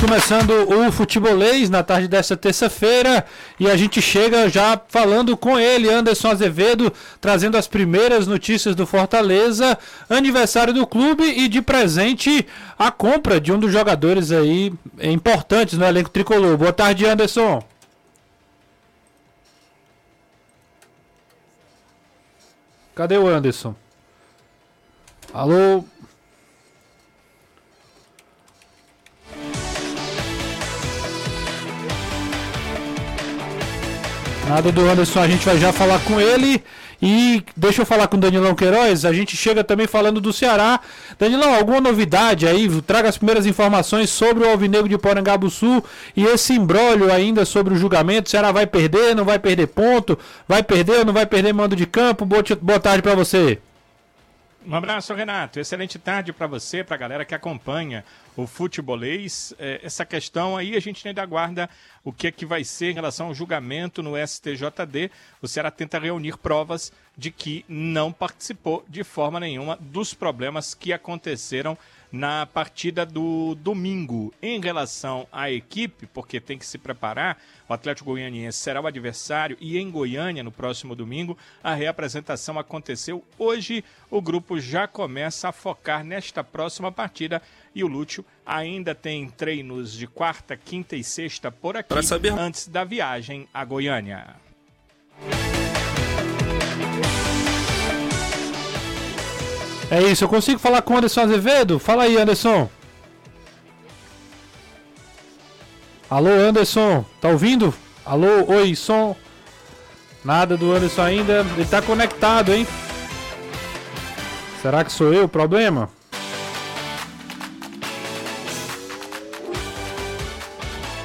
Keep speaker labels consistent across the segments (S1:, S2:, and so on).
S1: começando o futebolês na tarde desta terça-feira e a gente chega já falando com ele, Anderson Azevedo, trazendo as primeiras notícias do Fortaleza, aniversário do clube e de presente a compra de um dos jogadores aí importantes no elenco tricolor. Boa tarde, Anderson. Cadê o Anderson? Alô? Nada do Anderson, a gente vai já falar com ele. E deixa eu falar com o Danilão Queiroz. A gente chega também falando do Ceará. Danilão, alguma novidade aí? Traga as primeiras informações sobre o Alvinegro de Porangabuçu e esse embrólio ainda sobre o julgamento. O Ceará vai perder, não vai perder ponto? Vai perder ou não vai perder mando de campo? Boa tarde para você.
S2: Um abraço, Renato. Excelente tarde para você, para a galera que acompanha o futebolês. É, essa questão aí a gente ainda aguarda o que é que vai ser em relação ao julgamento no STJD. O Ceará tenta reunir provas de que não participou de forma nenhuma dos problemas que aconteceram na partida do domingo. Em relação à equipe, porque tem que se preparar, o Atlético Goianiense será o adversário e em Goiânia, no próximo domingo, a reapresentação aconteceu hoje. O grupo já começa a focar nesta próxima partida e o Lúcio ainda tem treinos de quarta, quinta e sexta por aqui antes da viagem a Goiânia.
S1: É isso, eu consigo falar com o Anderson Azevedo? Fala aí, Anderson. Alô, Anderson, tá ouvindo? Alô, oi, som. Nada do Anderson ainda. Ele tá conectado, hein? Será que sou eu o problema?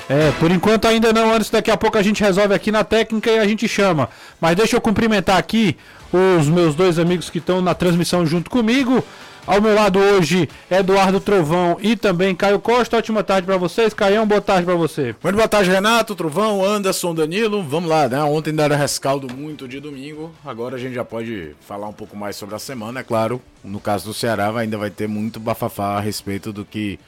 S1: É, por enquanto ainda não, antes daqui a pouco a gente resolve aqui na técnica e a gente chama. Mas deixa eu cumprimentar aqui os meus dois amigos que estão na transmissão junto comigo. Ao meu lado hoje, Eduardo Trovão e também Caio Costa. Ótima tarde para vocês. Caião, boa tarde para você.
S3: Muito boa tarde, Renato, Trovão, Anderson, Danilo. Vamos lá, né? Ontem era rescaldo muito de domingo. Agora a gente já pode falar um pouco mais sobre a semana. É claro, no caso do Ceará, ainda vai ter muito bafafá a respeito do que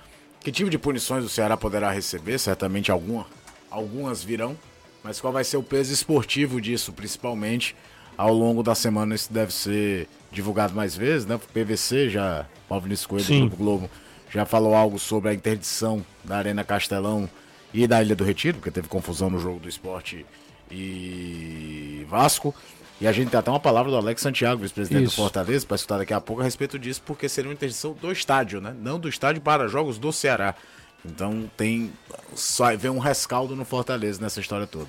S3: que tipo de punições o Ceará poderá receber? Certamente alguma, algumas virão. Mas qual vai ser o peso esportivo disso, principalmente ao longo da semana? Isso deve ser divulgado mais vezes, né? O PVC já, Paulo Vinícius Coelho do Grupo Globo, já falou algo sobre a interdição da Arena Castelão e da Ilha do Retiro, porque teve confusão no jogo do esporte e Vasco. E a gente tem até uma palavra do Alex Santiago, vice-presidente do Fortaleza, para escutar daqui a pouco a respeito disso, porque seria uma interdição do estádio, né? Não do estádio para jogos do Ceará. Então tem. Só vem um rescaldo no Fortaleza nessa história toda.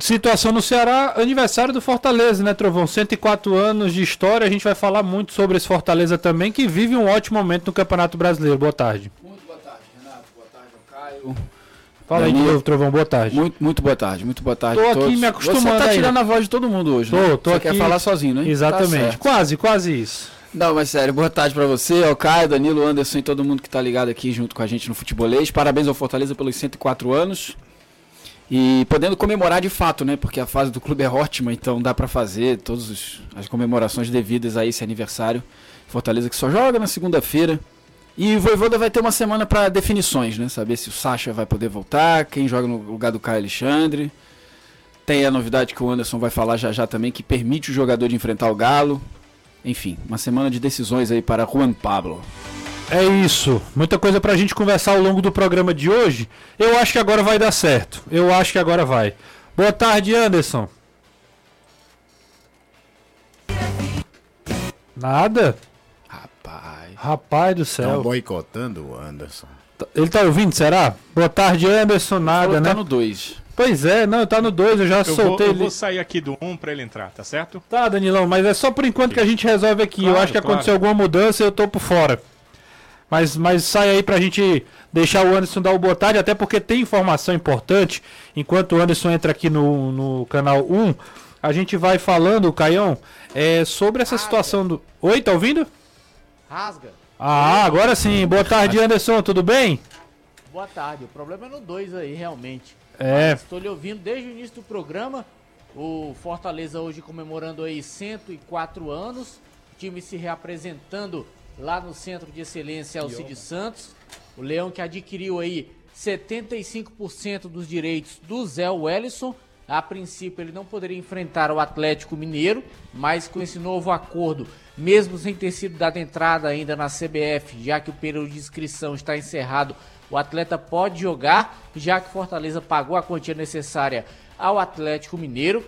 S1: Situação no Ceará, aniversário do Fortaleza, né, Trovão? 104 anos de história. A gente vai falar muito sobre esse Fortaleza também, que vive um ótimo momento no Campeonato Brasileiro. Boa tarde.
S4: Muito boa tarde, Renato. Boa tarde, Caio.
S1: Fala aí de novo, Trovão, boa tarde.
S4: Muito, muito boa tarde, muito boa tarde.
S1: Tô aqui todos. me acostumando. Você
S4: tá aí. tirando a voz de todo mundo hoje,
S1: tô,
S4: né?
S1: Tô,
S4: Você
S1: aqui.
S4: quer falar sozinho, né?
S1: Exatamente. Tá quase, quase isso.
S4: Não, mas sério, boa tarde para você, ao Caio, Danilo, Anderson e todo mundo que tá ligado aqui junto com a gente no Futebolês. Parabéns ao Fortaleza pelos 104 anos. E podendo comemorar de fato, né? Porque a fase do clube é ótima, então dá para fazer todas as comemorações devidas a esse aniversário. Fortaleza que só joga na segunda-feira. E o Voivoda vai ter uma semana para definições, né? Saber se o Sacha vai poder voltar, quem joga no lugar do Caio Alexandre. Tem a novidade que o Anderson vai falar já já também, que permite o jogador de enfrentar o Galo. Enfim, uma semana de decisões aí para Juan Pablo.
S1: É isso. Muita coisa pra gente conversar ao longo do programa de hoje. Eu acho que agora vai dar certo. Eu acho que agora vai. Boa tarde, Anderson. Nada?
S4: Rapaz.
S1: Do céu.
S3: Estão boicotando o Anderson.
S1: Ele tá ouvindo, será? Boa tarde, Anderson. Nada,
S4: Falou,
S1: né?
S4: Tá no 2.
S1: Pois é, não, tá no 2, eu já
S2: Eu
S1: soltei
S2: vou, eu
S1: ele.
S2: vou sair aqui do 1 um para ele entrar, tá certo?
S1: Tá, Danilão, mas é só por enquanto que a gente resolve aqui.
S2: Claro,
S1: eu acho que
S2: claro.
S1: aconteceu alguma mudança e eu tô por fora. Mas, mas sai aí pra gente deixar o Anderson dar o boa tarde, até porque tem informação importante. Enquanto o Anderson entra aqui no, no canal 1, a gente vai falando, Caião, é, sobre essa situação do. Oi, tá ouvindo?
S5: Rasga.
S1: Ah, agora sim. Boa tarde, Anderson, tudo bem?
S5: Boa tarde. O problema é no 2 aí, realmente.
S1: É.
S5: Mas Estou lhe ouvindo desde o início do programa. O Fortaleza hoje comemorando aí 104 anos. O time se reapresentando lá no Centro de Excelência Alcide Santos. O Leão que adquiriu aí 75% dos direitos do Zé Wellison. A princípio, ele não poderia enfrentar o Atlético Mineiro, mas com esse novo acordo, mesmo sem ter sido dada entrada ainda na CBF, já que o período de inscrição está encerrado, o atleta pode jogar, já que Fortaleza pagou a quantia necessária ao Atlético Mineiro.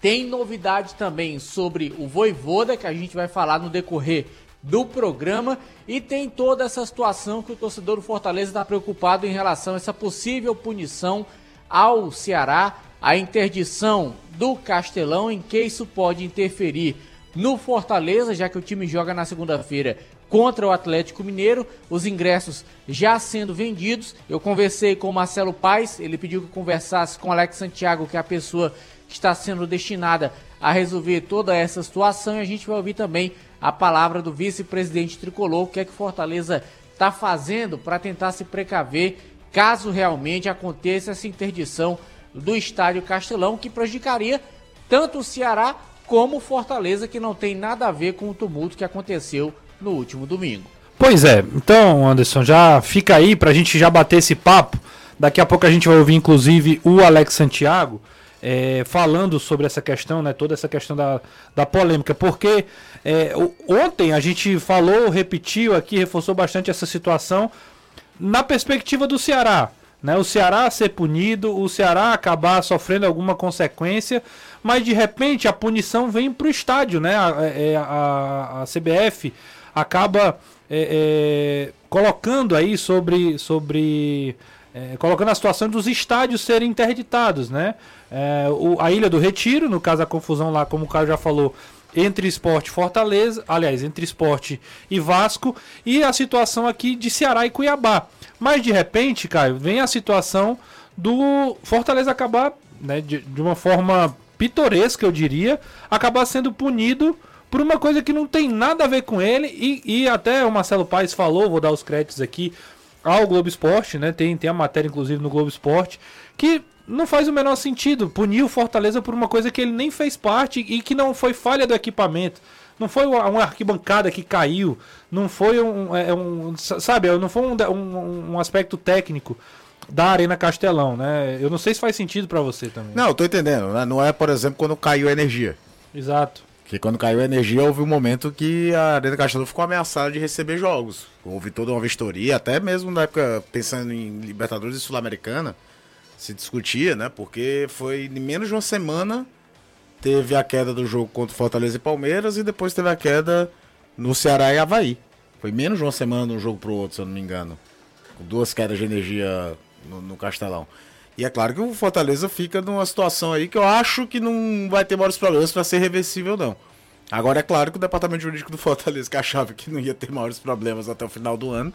S5: Tem novidade também sobre o Voivoda, que a gente vai falar no decorrer do programa. E tem toda essa situação que o torcedor do Fortaleza está preocupado em relação a essa possível punição ao Ceará, a interdição do Castelão, em que isso pode interferir no Fortaleza, já que o time joga na segunda-feira contra o Atlético Mineiro, os ingressos já sendo vendidos. Eu conversei com o Marcelo Paes, ele pediu que eu conversasse com o Alex Santiago, que é a pessoa que está sendo destinada a resolver toda essa situação, e a gente vai ouvir também a palavra do vice-presidente tricolor, o que é que Fortaleza está fazendo para tentar se precaver caso realmente aconteça essa interdição do estádio Castelão, que prejudicaria tanto o Ceará como o Fortaleza, que não tem nada a ver com o tumulto que aconteceu no último domingo.
S1: Pois é, então Anderson, já fica aí para a gente já bater esse papo. Daqui a pouco a gente vai ouvir inclusive o Alex Santiago é, falando sobre essa questão, né, toda essa questão da, da polêmica, porque é, ontem a gente falou, repetiu aqui, reforçou bastante essa situação na perspectiva do Ceará. Né, o Ceará ser punido, o Ceará acabar sofrendo alguma consequência, mas de repente a punição vem para o estádio, né? A, é, a, a CBF acaba é, é, colocando aí sobre, sobre é, colocando a situação dos estádios serem interditados, né? É, o, a Ilha do Retiro, no caso a confusão lá, como o Caio já falou, entre esporte Fortaleza, aliás, entre esporte e Vasco, e a situação aqui de Ceará e Cuiabá. Mas de repente, Caio, vem a situação do Fortaleza acabar, né, de, de uma forma pitoresca, eu diria, acabar sendo punido por uma coisa que não tem nada a ver com ele, e, e até o Marcelo Paes falou, vou dar os créditos aqui ao Globo Esporte, né? Tem, tem a matéria, inclusive, no Globo Esporte, que não faz o menor sentido punir o Fortaleza por uma coisa que ele nem fez parte e que não foi falha do equipamento. Não foi uma arquibancada que caiu, não foi um, é, um sabe, não foi um, um, um, aspecto técnico da Arena Castelão, né? Eu não sei se faz sentido para você também.
S3: Não, eu tô entendendo. Né? Não é, por exemplo, quando caiu a energia.
S1: Exato.
S3: Que quando caiu a energia, houve um momento que a Arena Castelão ficou ameaçada de receber jogos. Houve toda uma vistoria, até mesmo na época, pensando em Libertadores e Sul-Americana, se discutia, né? Porque foi em menos de uma semana teve a queda do jogo contra Fortaleza e Palmeiras e depois teve a queda no Ceará e Havaí. Foi menos de uma semana de um jogo pro outro, se eu não me engano. Com duas quedas de energia no, no Castelão. E é claro que o Fortaleza fica numa situação aí que eu acho que não vai ter maiores problemas para ser reversível, não. Agora é claro que o departamento jurídico do Fortaleza, que achava que não ia ter maiores problemas até o final do ano,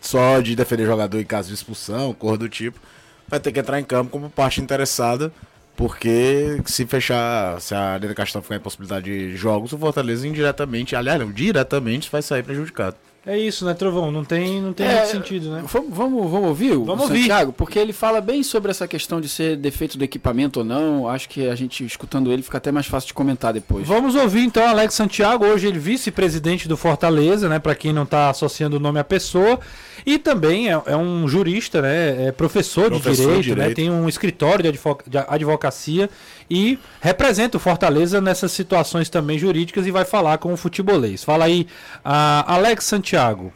S3: só de defender jogador em caso de expulsão, cor do tipo, vai ter que entrar em campo como parte interessada, porque se fechar, se a Arena Castão ficar em possibilidade de jogos, o Fortaleza indiretamente, aliás, não, diretamente vai sair prejudicado.
S1: É isso, né, Trovão? Não tem, não tem é, muito sentido, né?
S4: Vamos, vamos, vamos ouvir o vamos Santiago, ouvir. porque ele fala bem sobre essa questão de ser defeito do equipamento ou não. Acho que a gente, escutando ele, fica até mais fácil de comentar depois.
S1: Vamos ouvir então Alex Santiago, hoje ele vice-presidente do Fortaleza, né? Para quem não está associando o nome à pessoa. E também é, é um jurista, né? É professor, professor de, direito, de direito, né? Tem um escritório de, de advocacia e representa o Fortaleza nessas situações também jurídicas e vai falar com o futebolês. Fala aí, Alex Santiago.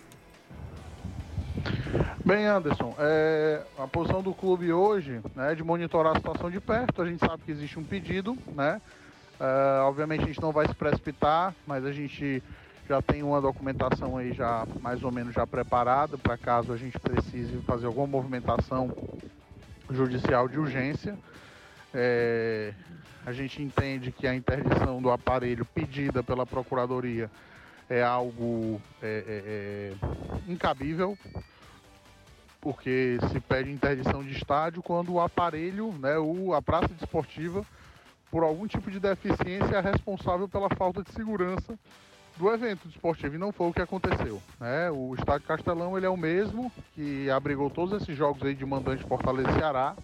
S6: Bem, Anderson, é, a posição do clube hoje né, é de monitorar a situação de perto. A gente sabe que existe um pedido, né? É, obviamente a gente não vai se precipitar, mas a gente já tem uma documentação aí já mais ou menos já preparada para caso a gente precise fazer alguma movimentação judicial de urgência. É, a gente entende que a interdição do aparelho pedida pela Procuradoria é algo é, é, é incabível, porque se pede interdição de estádio quando o aparelho, né, o, a praça desportiva, por algum tipo de deficiência, é responsável pela falta de segurança do evento desportivo e não foi o que aconteceu. Né? O estádio Castelão ele é o mesmo que abrigou todos esses jogos aí de mandante Fortaleza Ceará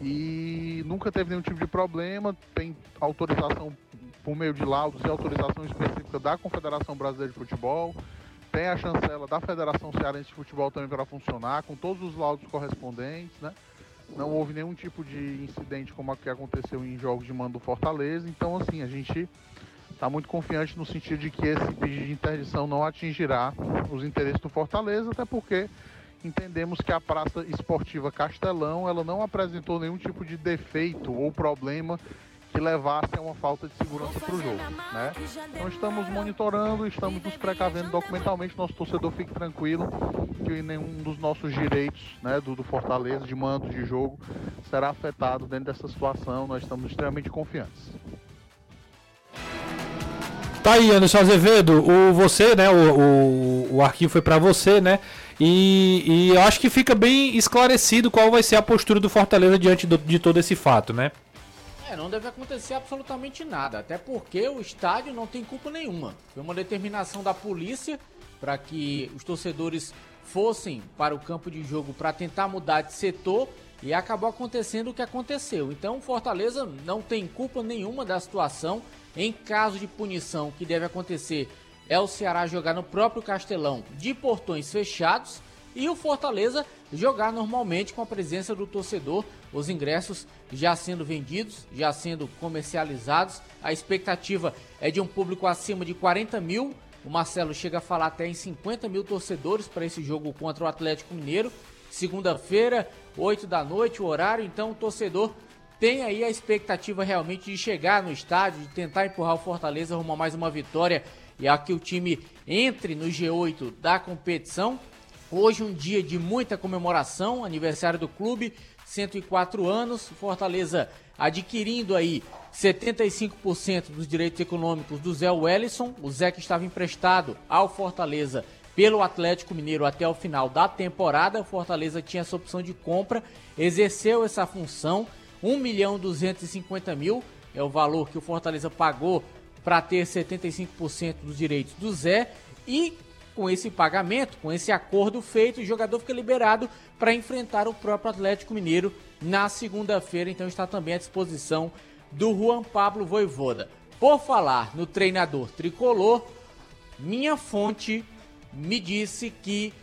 S6: e nunca teve nenhum tipo de problema. Tem autorização por meio de laudos e autorização específica da Confederação Brasileira de Futebol. tem a chancela da Federação Cearense de Futebol também para funcionar, com todos os laudos correspondentes, né? Não houve nenhum tipo de incidente como o que aconteceu em jogos de mando do Fortaleza. Então, assim, a gente está muito confiante no sentido de que esse pedido de interdição não atingirá os interesses do Fortaleza, até porque entendemos que a Praça Esportiva Castelão ela não apresentou nenhum tipo de defeito ou problema que levasse a uma falta de segurança para o jogo. Né? Então estamos monitorando, estamos nos precavendo documentalmente, nosso torcedor fique tranquilo que nenhum dos nossos direitos né, do, do Fortaleza, de mando de jogo, será afetado dentro dessa situação, nós estamos extremamente confiantes.
S1: Tá aí, Anderson Azevedo, o você, né? O, o, o arquivo foi para você, né? E, e eu acho que fica bem esclarecido qual vai ser a postura do Fortaleza diante do, de todo esse fato, né?
S5: É, não deve acontecer absolutamente nada, até porque o estádio não tem culpa nenhuma. Foi uma determinação da polícia para que os torcedores fossem para o campo de jogo para tentar mudar de setor e acabou acontecendo o que aconteceu. Então, Fortaleza não tem culpa nenhuma da situação. Em caso de punição que deve acontecer é o Ceará jogar no próprio Castelão de portões fechados e o Fortaleza jogar normalmente com a presença do torcedor, os ingressos já sendo vendidos, já sendo comercializados. A expectativa é de um público acima de 40 mil. O Marcelo chega a falar até em 50 mil torcedores para esse jogo contra o Atlético Mineiro. Segunda-feira, 8 da noite, o horário. Então o torcedor tem aí a expectativa realmente de chegar no estádio, de tentar empurrar o Fortaleza rumo a mais uma vitória e a que o time entre no G8 da competição. Hoje um dia de muita comemoração, aniversário do clube, 104 anos, Fortaleza adquirindo aí 75% dos direitos econômicos do Zé Wellison, o Zé que estava emprestado ao Fortaleza pelo Atlético Mineiro até o final da temporada. O Fortaleza tinha essa opção de compra, exerceu essa função, 1 milhão 250 mil é o valor que o Fortaleza pagou para ter 75% dos direitos do Zé e com esse pagamento, com esse acordo feito, o jogador fica liberado para enfrentar o próprio Atlético Mineiro na segunda-feira, então está também à disposição do Juan Pablo Voivoda. Por falar no treinador tricolor, minha fonte me disse que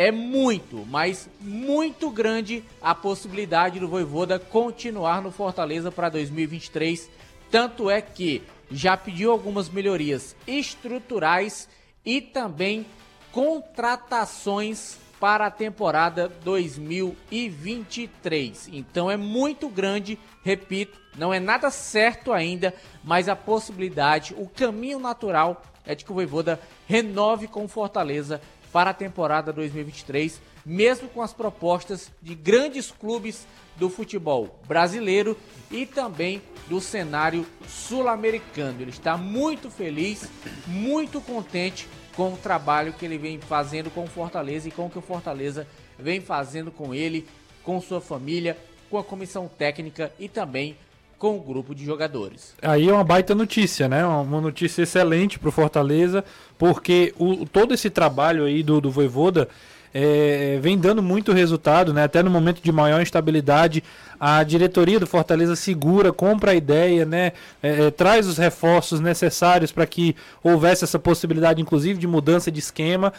S5: é muito, mas muito grande a possibilidade do Voivoda continuar no Fortaleza para 2023. Tanto é que já pediu algumas melhorias estruturais e também contratações para a temporada 2023. Então é muito grande, repito, não é nada certo ainda, mas a possibilidade, o caminho natural é de que o Voivoda renove com Fortaleza para a temporada 2023, mesmo com as propostas de grandes clubes do futebol brasileiro e também do cenário sul-americano. Ele está muito feliz, muito contente com o trabalho que ele vem fazendo com o Fortaleza e com o que o Fortaleza vem fazendo com ele, com sua família, com a comissão técnica e também com o grupo de jogadores.
S1: Aí é uma baita notícia, né? Uma notícia excelente para o Fortaleza, porque o, todo esse trabalho aí do, do Voivoda é, vem dando muito resultado, né? Até no momento de maior instabilidade, a diretoria do Fortaleza segura, compra a ideia, né? É, é, traz os reforços necessários para que houvesse essa possibilidade, inclusive, de mudança de esquema.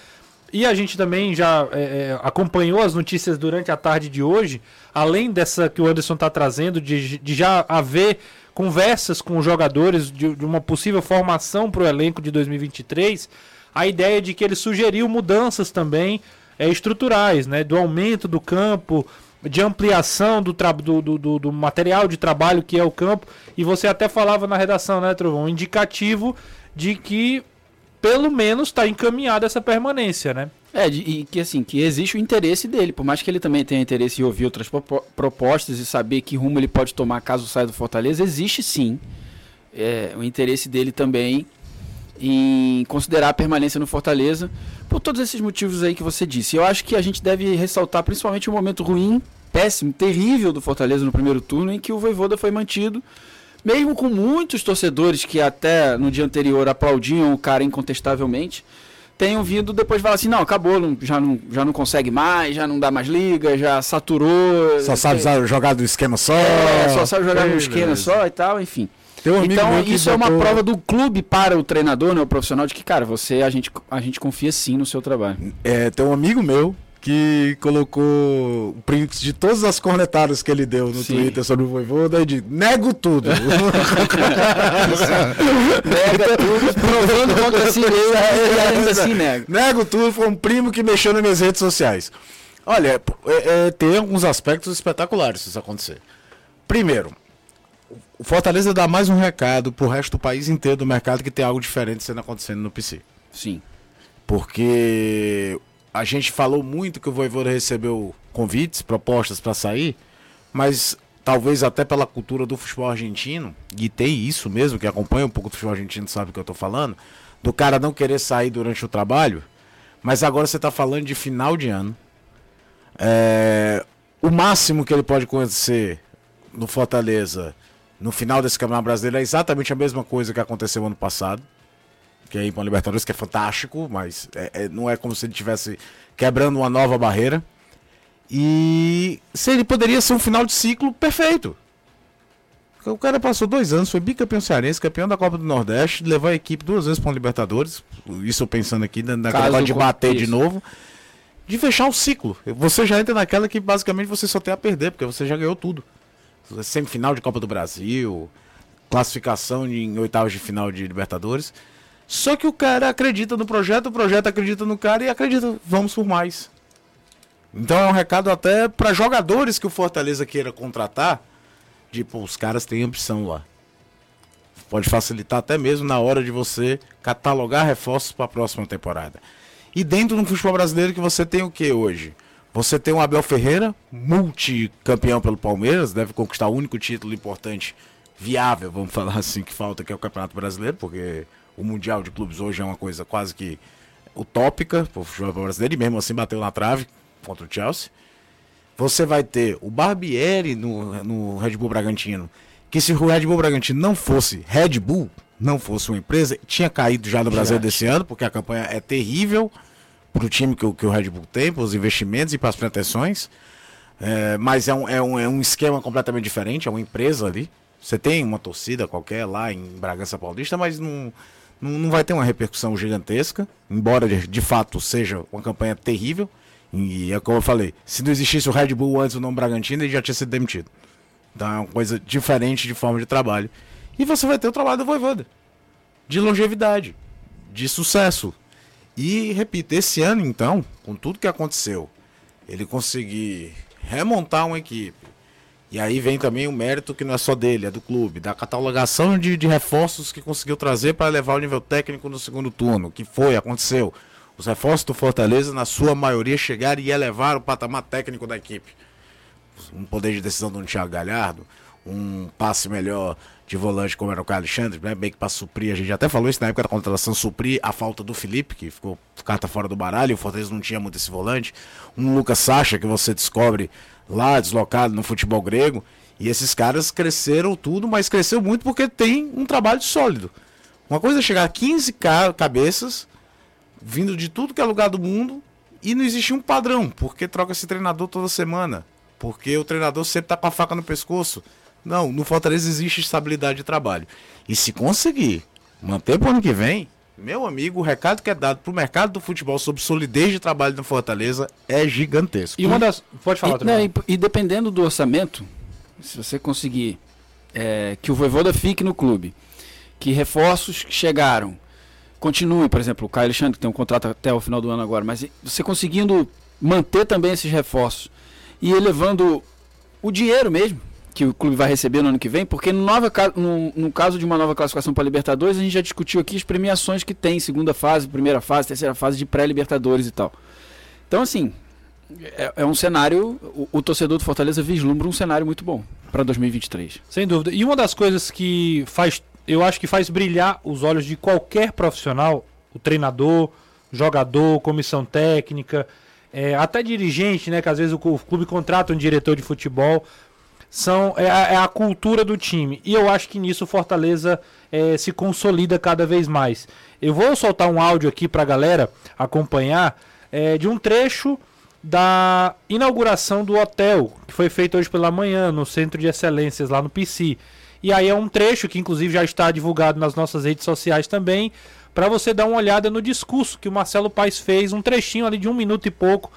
S1: E a gente também já é, é acompanhou as notícias durante a tarde de hoje, além dessa que o Anderson está trazendo, de, de já haver conversas com os jogadores de, de uma possível formação para o elenco de 2023, a ideia de que ele sugeriu mudanças também é, estruturais, né, do aumento do campo, de ampliação do, do, do, do, material de trabalho que é o campo. E você até falava na redação, né, Trovão? Um indicativo de que pelo menos está encaminhada essa permanência, né?
S4: É, e que assim, que existe o interesse dele, por mais que ele também tenha interesse em ouvir outras propostas e saber que rumo ele pode tomar caso saia do Fortaleza, existe sim é, o interesse dele também em considerar a permanência no Fortaleza por todos esses motivos aí que você disse. Eu acho que a gente deve ressaltar principalmente o momento ruim, péssimo, terrível do Fortaleza no primeiro turno, em que o Voivoda foi mantido, mesmo com muitos torcedores que até no dia anterior aplaudiam o cara incontestavelmente, tenham vindo depois falar assim, não, acabou, não, já, não, já não consegue mais, já não dá mais liga, já saturou.
S3: Só sabe é, jogar do esquema só.
S4: É, só sabe jogar no esquema só e tal, enfim.
S3: Um
S4: então isso é uma
S3: botou-
S4: prova do clube para o treinador, né, o profissional, de que, cara, você, a gente, a gente confia sim no seu trabalho.
S3: É, tem um amigo meu que colocou prints de todas as cornetadas que ele deu no
S4: Sim.
S3: Twitter sobre o Voivoda e de nego tudo.
S4: Nega tudo, provando contra si mesmo, ainda assim nega.
S3: Nego tudo, foi um primo que mexeu nas minhas redes sociais. Olha, é, é, tem alguns aspectos espetaculares se isso acontecer. Primeiro, o Fortaleza dá mais um recado pro resto do país inteiro do mercado que tem algo diferente sendo acontecendo no PC.
S4: Sim.
S3: Porque a gente falou muito que o Voivoda recebeu convites, propostas para sair, mas talvez até pela cultura do futebol argentino, e tem isso mesmo, que acompanha um pouco do futebol argentino sabe o que eu tô falando, do cara não querer sair durante o trabalho, mas agora você tá falando de final de ano. É, o máximo que ele pode acontecer no Fortaleza no final desse Campeonato Brasileiro é exatamente a mesma coisa que aconteceu ano passado que é ir para Libertadores, que é fantástico, mas é- é- não é como se ele estivesse quebrando uma nova barreira. E se ele poderia ser um final de ciclo perfeito. O cara passou dois anos, foi bicampeão cearense, campeão da Copa do Nordeste, levou a equipe duas vezes para Libertadores. Isso eu pensando aqui na- naquela
S4: Caso
S3: de bater de
S4: isso.
S3: novo. De fechar um ciclo. Você já entra naquela que basicamente você só tem a perder, porque você já ganhou tudo. Semifinal de Copa do Brasil, classificação em oitavas de final de Libertadores. Só que o cara acredita no projeto, o projeto acredita no cara e acredita, vamos por mais. Então é um recado até para jogadores que o Fortaleza queira contratar, pô, os caras têm opção lá. Pode facilitar até mesmo na hora de você catalogar reforços para a próxima temporada. E dentro do futebol brasileiro que você tem o que hoje? Você tem o Abel Ferreira, multicampeão pelo Palmeiras, deve conquistar o único título importante viável, vamos falar assim, que falta, que é o Campeonato Brasileiro, porque o Mundial de Clubes hoje é uma coisa quase que utópica para o futebol brasileiro, e mesmo assim bateu na trave contra o Chelsea. Você vai ter o Barbieri no, no Red Bull Bragantino, que se o Red Bull Bragantino não fosse Red Bull, não fosse uma empresa, tinha caído já no Brasil desse ano, porque a campanha é terrível para o time que, o- que o Red Bull tem, para os investimentos e para as pretensões. É, mas é um, é, um, é um esquema completamente diferente, é uma empresa ali. Você tem uma torcida qualquer lá em Bragança Paulista, mas não, não, não vai ter uma repercussão gigantesca, embora de, de fato seja uma campanha terrível. E é como eu falei, se não existisse o Red Bull antes do nome Bragantino, ele já tinha sido demitido. Então é uma coisa diferente de forma de trabalho. E você vai ter o trabalho do Voivoda. De longevidade, de sucesso. E, repito, esse ano então, com tudo que aconteceu, ele conseguir remontar uma equipe. E aí vem também o mérito que não é só dele, é do clube, da catalogação de, de reforços que conseguiu trazer para levar o nível técnico no segundo turno, que foi, aconteceu. Os reforços do Fortaleza, na sua maioria, chegaram e elevaram o patamar técnico da equipe. Um poder de decisão do Thiago Galhardo, um passe melhor de volante como era o Caio Alexandre, né? bem que para suprir, a gente até falou isso na época da contratação, suprir a falta do Felipe, que ficou carta fora do baralho, o Fortaleza não tinha muito esse volante. Um Lucas Sacha, que você descobre lá, deslocado no futebol grego. E esses caras cresceram tudo, mas cresceu muito porque tem um trabalho sólido. Uma coisa é chegar a 15 ca- cabeças, vindo de tudo que é lugar do mundo, e não existe um padrão, porque troca esse treinador toda semana. Porque o treinador sempre tá com a faca no pescoço. Não, no Fortaleza existe estabilidade de trabalho. E se conseguir manter pro ano que vem, meu amigo, o recado que é dado pro mercado do futebol sobre solidez de trabalho no Fortaleza é gigantesco.
S1: E uma das. Pode falar,
S4: E, né, e- e dependendo do orçamento, se você conseguir é, que o Voivoda fique no clube, que reforços que chegaram, continue, por exemplo, o Caio Alexandre, que tem um contrato até o final do ano agora, mas você conseguindo manter também esses reforços e elevando o dinheiro mesmo que o clube vai receber no ano que vem, porque no, nova, no, no caso de uma nova classificação para Libertadores, a gente já discutiu aqui as premiações que tem, segunda fase, primeira fase, terceira fase de pré-Libertadores e tal. Então, assim, é, é um cenário. O, o torcedor do Fortaleza vislumbra um cenário muito bom para 2023.
S1: Sem dúvida. E uma das coisas que faz, eu acho que faz brilhar os olhos de qualquer profissional, o treinador, jogador, comissão técnica, é, até dirigente, né? Que às vezes o, o clube contrata um diretor de futebol, são é a, é a cultura do time. E eu acho que nisso o Fortaleza é, se consolida cada vez mais. Eu vou soltar um áudio aqui para a galera acompanhar é, de um trecho da inauguração do hotel, que foi feito hoje pela manhã no Centro de Excelências lá no PC. E aí é um trecho que inclusive já está divulgado nas nossas redes sociais também, para você dar uma olhada no discurso que o Marcelo Paes fez, um trechinho ali de um minuto e pouco,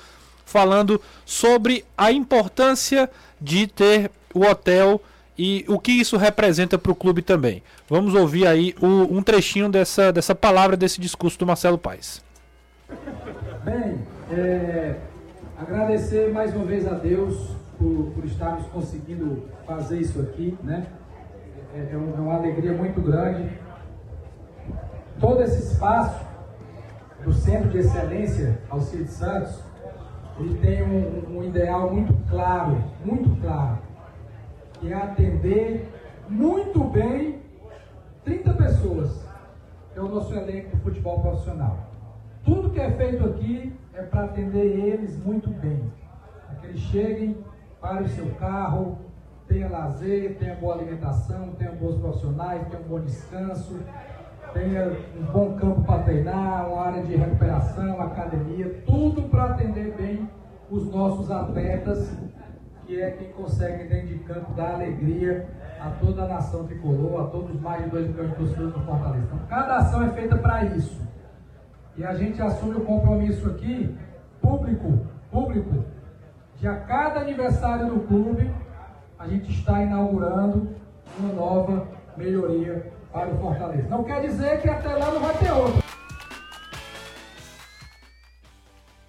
S1: falando sobre a importância de ter o hotel e o que isso representa para o clube também. Vamos ouvir aí o, um trechinho dessa, dessa palavra, desse discurso do Marcelo Paes.
S7: Bem, é, agradecer mais uma vez a Deus por, por estarmos conseguindo fazer isso aqui, né? É, é, uma alegria muito grande. Todo esse espaço do Centro de Excelência Alcide Santos, ele tem um, um ideal muito claro, muito claro que é atender muito bem 30 pessoas, é o nosso elenco de futebol profissional. Tudo que é feito aqui é para atender eles muito bem. Para que eles cheguem, parem o seu carro, tenha lazer, tenha boa alimentação, tenha bons profissionais, tenha um bom descanso, tenha um bom campo para treinar, uma área de recuperação, academia, tudo para atender bem os nossos atletas que é quem consegue dentro de campo dar alegria a toda a nação tricolor, a todos os mais de 2 milhões de torcedores do Fortaleza. Então, cada ação é feita para isso. E a gente assume o compromisso aqui, público, público, de a cada aniversário do clube, a gente está inaugurando uma nova melhoria para o Fortaleza. Não quer dizer que até lá não vai ter outra.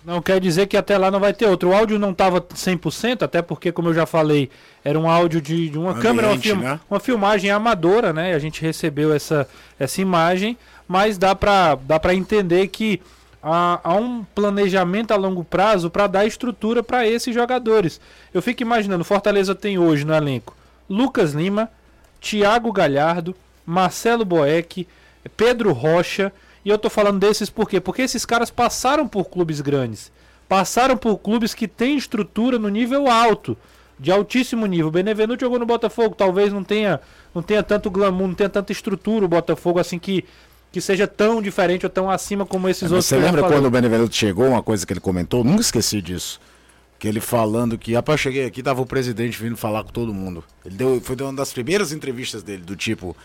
S1: Não quer dizer que até lá não vai ter outro. O áudio não estava 100%, até porque, como eu já falei, era um áudio de, de uma Ambiente, câmera, uma, film, né? uma, filmagem amadora, né? A gente recebeu essa, essa imagem, mas dá para dá entender que há, há um planejamento a longo prazo para dar estrutura para esses jogadores. Eu fico imaginando, Fortaleza tem hoje no elenco Lucas Lima, Thiago Galhardo, Marcelo Boeck, Pedro Rocha e eu tô falando desses por quê? Porque esses caras passaram por clubes grandes. Passaram por clubes que têm estrutura no nível alto, de altíssimo nível. O Benevenuto jogou no Botafogo, talvez não tenha, não tenha tanto glamour, não tenha tanta estrutura o Botafogo assim que que seja tão diferente ou tão acima como esses é, outros.
S3: Você lembra quando o Benevenuto chegou, uma coisa que ele comentou? Nunca esqueci disso. Que ele falando que, rapaz, cheguei aqui, tava o presidente vindo falar com todo mundo. Ele deu, foi uma das primeiras entrevistas dele, do tipo,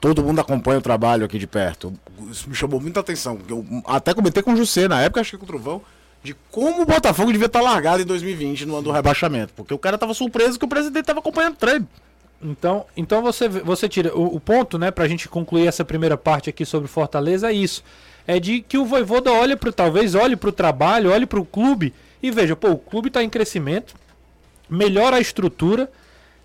S3: todo mundo acompanha o trabalho aqui de perto. Isso me chamou muita atenção. Eu até comentei com o José na época, achei com o Trovão, de como o Botafogo devia estar largado em 2020 no ano do rebaixamento. Porque o cara estava surpreso que o presidente estava acompanhando o treino.
S1: Então, então você, você tira. O, o ponto, né, pra gente concluir essa primeira parte aqui sobre Fortaleza é isso. É de que o Voivoda olha pro, talvez, olhe pro trabalho, olhe pro clube e veja, pô, o clube está em crescimento, melhora a estrutura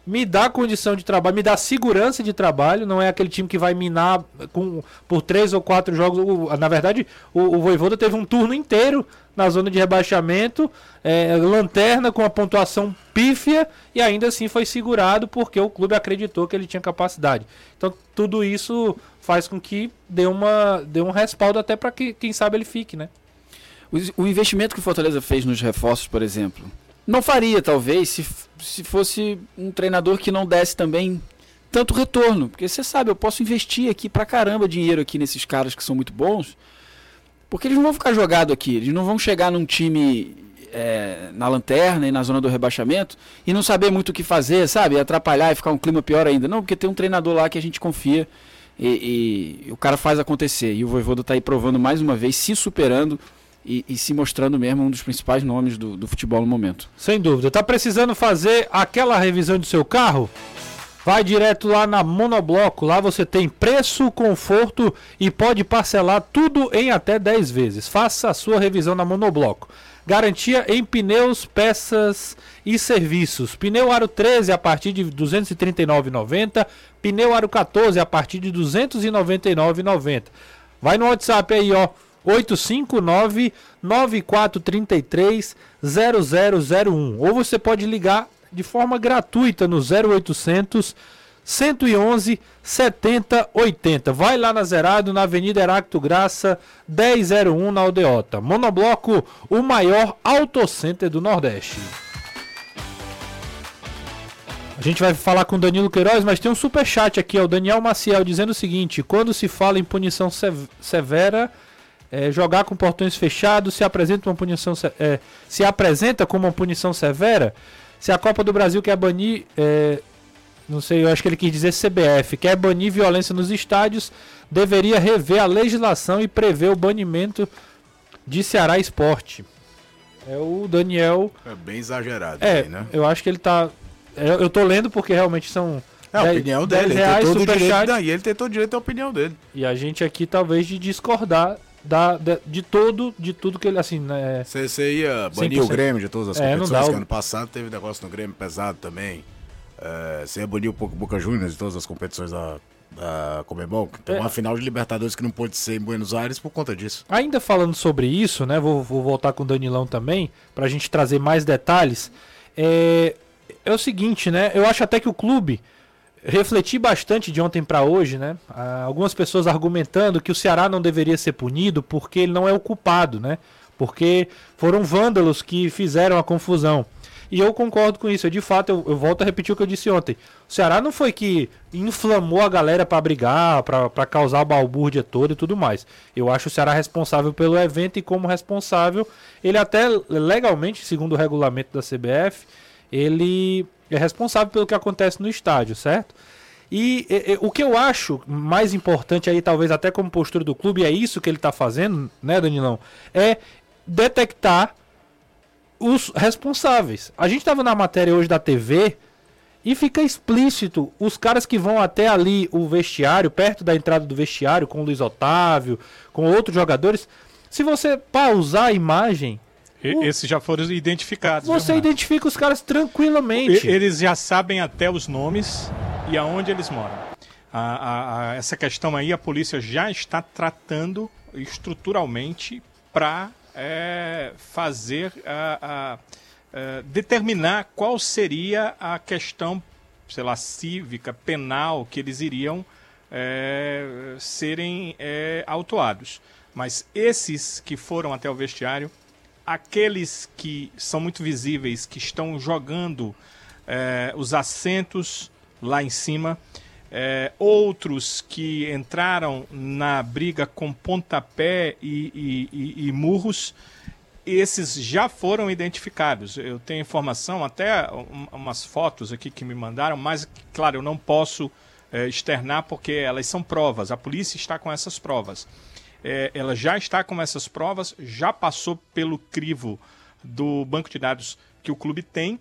S1: me dá condição de trabalho, me dá segurança de trabalho, não é aquele time que vai minar com, por três ou quatro jogos. O, na verdade, o, o Voivoda teve um turno inteiro na zona de rebaixamento, é, lanterna com a pontuação pífia e ainda assim foi segurado porque o clube acreditou que ele tinha capacidade. Então tudo isso faz com que dê, uma, dê um respaldo até para que quem sabe ele fique, né?
S4: O, o investimento que o Fortaleza fez nos reforços, por exemplo, não faria, talvez, se, se fosse um treinador que não desse também tanto retorno. Porque você sabe, eu posso investir aqui pra caramba dinheiro aqui nesses caras que são muito bons. Porque eles não vão ficar jogados aqui. Eles não vão chegar num time é, na lanterna e na zona do rebaixamento e não saber muito o que fazer, sabe? Atrapalhar e ficar um clima pior ainda. Não, porque tem um treinador lá que a gente confia e, e o cara faz acontecer. E o Voivoda está aí provando mais uma vez, se superando e, e, se mostrando mesmo um dos principais nomes do, do futebol no momento.
S1: Sem dúvida. Tá precisando fazer aquela revisão do seu carro? Vai direto lá na Monobloco. Lá você tem preço, conforto e pode parcelar tudo em até 10 vezes. Faça a sua revisão na Monobloco. Garantia em pneus, peças e serviços. Pneu Aro 13 a partir de R$ 239,90. Pneu Aro 14 a partir de R$ 299,90. Vai no WhatsApp aí, ó. 859-9433-0001. Ou você pode ligar de forma gratuita no 0800 111 7080. Vai lá na Zerado, na Avenida Heracto Graça, 1001 na Aldeota. Monobloco, o maior autocenter do Nordeste. A gente vai falar com Danilo Queiroz, mas tem um super chat aqui, ó, o Daniel Maciel dizendo o seguinte: quando se fala em punição severa, é, jogar com portões fechados se apresenta uma punição é, se apresenta como uma punição severa se a Copa do Brasil quer banir é, não sei, eu acho que ele quis dizer CBF, quer banir violência nos estádios, deveria rever a legislação e prever o banimento de Ceará Esporte. É o Daniel.
S3: É bem exagerado,
S1: É,
S3: aí, né?
S1: eu acho que ele tá. Eu, eu tô lendo porque realmente são.
S3: É a
S1: 10
S3: opinião
S1: 10
S3: dele, ele
S1: reais,
S3: tem todo o direito, e ele tem todo o direito da opinião dele.
S1: E a gente aqui talvez de discordar da, de, de todo, de tudo que ele assim, né?
S3: Você, ia banir
S1: 100%.
S3: o Grêmio de todas as
S1: É,
S3: competições, que ano passado teve negócio no Grêmio pesado também. É, você ia banir o Boca Boca Juniors de todas as competições da, da Comebol. Tem
S1: É.
S3: uma final de Libertadores que não pôde ser em Buenos Aires por conta disso.
S1: Ainda falando sobre isso, né? Vou, vou voltar com o Danilão também, pra gente trazer mais detalhes. É, é o seguinte, né? Eu acho até que o clube refleti bastante de ontem pra hoje, né? Ah, algumas pessoas argumentando que o Ceará não deveria ser punido porque ele não é o culpado, né? Porque foram vândalos que fizeram a confusão. E eu concordo com isso. Eu, de fato, eu, eu volto a repetir o que eu disse ontem. O Ceará não foi que inflamou a galera pra brigar, pra causar a balbúrdia toda e tudo mais. Eu acho o Ceará responsável pelo evento e, como responsável, ele até legalmente, segundo o regulamento da CBF, ele é responsável pelo que acontece no estádio, certo? E, e, e, o que eu acho mais importante aí, talvez até como postura do clube, é isso que ele tá fazendo, né, Danilão? É detectar os responsáveis. A gente tava na matéria hoje da TV e fica explícito os caras que vão até ali o vestiário, perto da entrada do vestiário, com o Luiz Otávio, com outros jogadores. Se você pausar a imagem, O-
S2: Esses já foram identificados. viu,
S1: você
S2: Renato?
S1: identifica os caras tranquilamente.
S2: Eles já sabem até os nomes e aonde eles moram. A- a- a- essa questão aí a polícia já está tratando estruturalmente para fazer a- a- é, determinar qual seria a questão, sei lá, cívica, penal que eles iriam é, serem é, autuados. Mas esses que foram até o vestiário aqueles que são muito visíveis, que estão jogando eh, os assentos lá em cima, eh, outros que entraram na briga com pontapé e, e- e- e murros, esses já foram identificados. Eu tenho informação, até um- umas fotos aqui que me mandaram, mas, claro, eu não posso eh, externar porque elas são provas. A polícia está com essas provas. É, ela já está com essas provas, já passou pelo crivo do banco de dados que o clube tem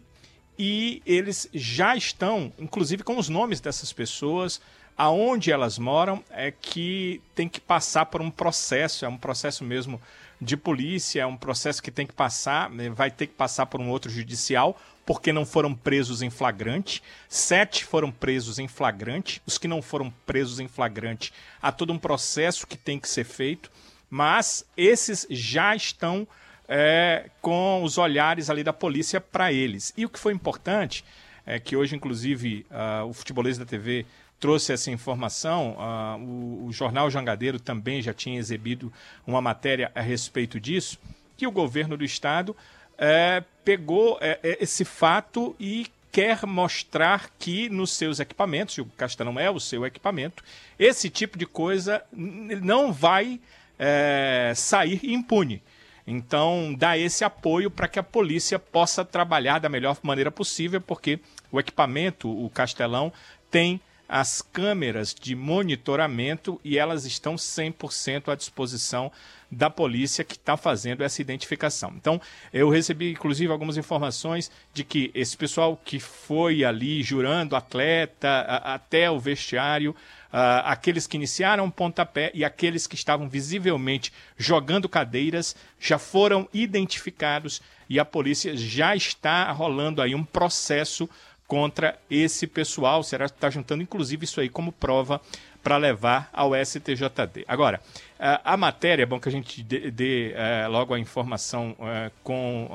S2: e eles já estão, inclusive com os nomes dessas pessoas, aonde elas moram, é que tem que passar por um processo, é um processo mesmo de polícia, é um processo que tem que passar, né, vai ter que passar por um outro judicial, porque não foram presos em flagrante. Sete foram presos em flagrante. Os que não foram presos em flagrante, há todo um processo que tem que ser feito, mas esses já estão é, com os olhares ali da polícia para eles. E o que foi importante é que hoje, inclusive, ah, o futebolês da TV trouxe essa informação. ah, o, o jornal Jangadeiro também já tinha exibido uma matéria a respeito disso, que o governo do estado é, pegou é, é, esse fato e quer mostrar que nos seus equipamentos, e o Castelão é o seu equipamento, esse tipo de coisa não vai é, sair impune. Então, dá esse apoio para que a polícia possa trabalhar da melhor maneira possível, porque o equipamento, o Castelão, tem as câmeras de monitoramento e elas estão 100% à disposição da polícia que está fazendo essa identificação. Então, eu recebi, inclusive, algumas informações de que esse pessoal que foi ali jurando atleta a- até o vestiário, ah, aqueles que iniciaram pontapé e aqueles que estavam visivelmente jogando cadeiras já foram identificados e a polícia já está rolando aí um processo contra esse pessoal. O Ceará está juntando, inclusive, isso aí como prova para levar ao STJD. Agora, a, matéria, é bom que a gente dê, dê, eh, logo a informação eh, com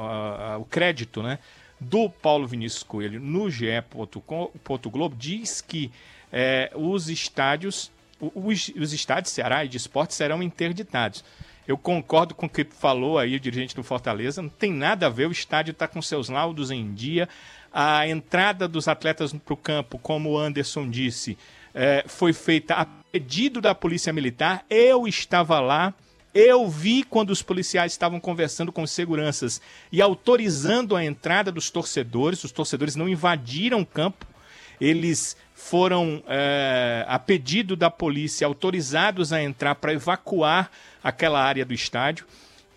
S2: o crédito né, do Paulo Vinícius Coelho no GE. Globo, diz que eh, os estádios, os, os estádios Ceará e de esporte serão interditados. Eu concordo com o que falou aí o dirigente do Fortaleza, não tem nada a ver, o estádio está com seus laudos em dia, a entrada dos atletas para o campo, como o Anderson disse, eh, foi feita a pedido da Polícia Militar, eu estava lá, eu vi quando os policiais estavam conversando com os seguranças e autorizando a entrada dos torcedores, os torcedores não invadiram o campo, eles foram, é, a pedido da polícia, autorizados a entrar para evacuar aquela área do estádio.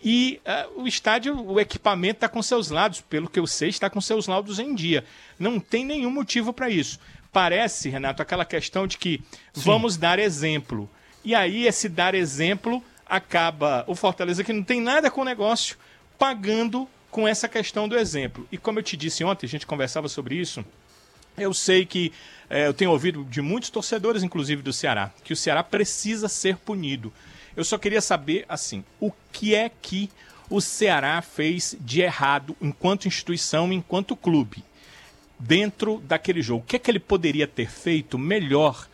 S2: E uh, o estádio, o equipamento está com seus lados, pelo que eu sei, está com seus laudos em dia. Não tem nenhum motivo para isso. Parece, Renato, aquela questão de que Sim. vamos dar exemplo. E aí, esse dar exemplo acaba o Fortaleza, que não tem nada com o negócio, pagando com essa questão do exemplo. E como eu te disse ontem, a gente conversava sobre isso. Eu sei que é, eu tenho ouvido de muitos torcedores, inclusive do Ceará, que o Ceará precisa ser punido. Eu só queria saber, assim, o que é que o Ceará fez de errado enquanto instituição, enquanto clube, dentro daquele jogo? O que é que ele poderia ter feito melhor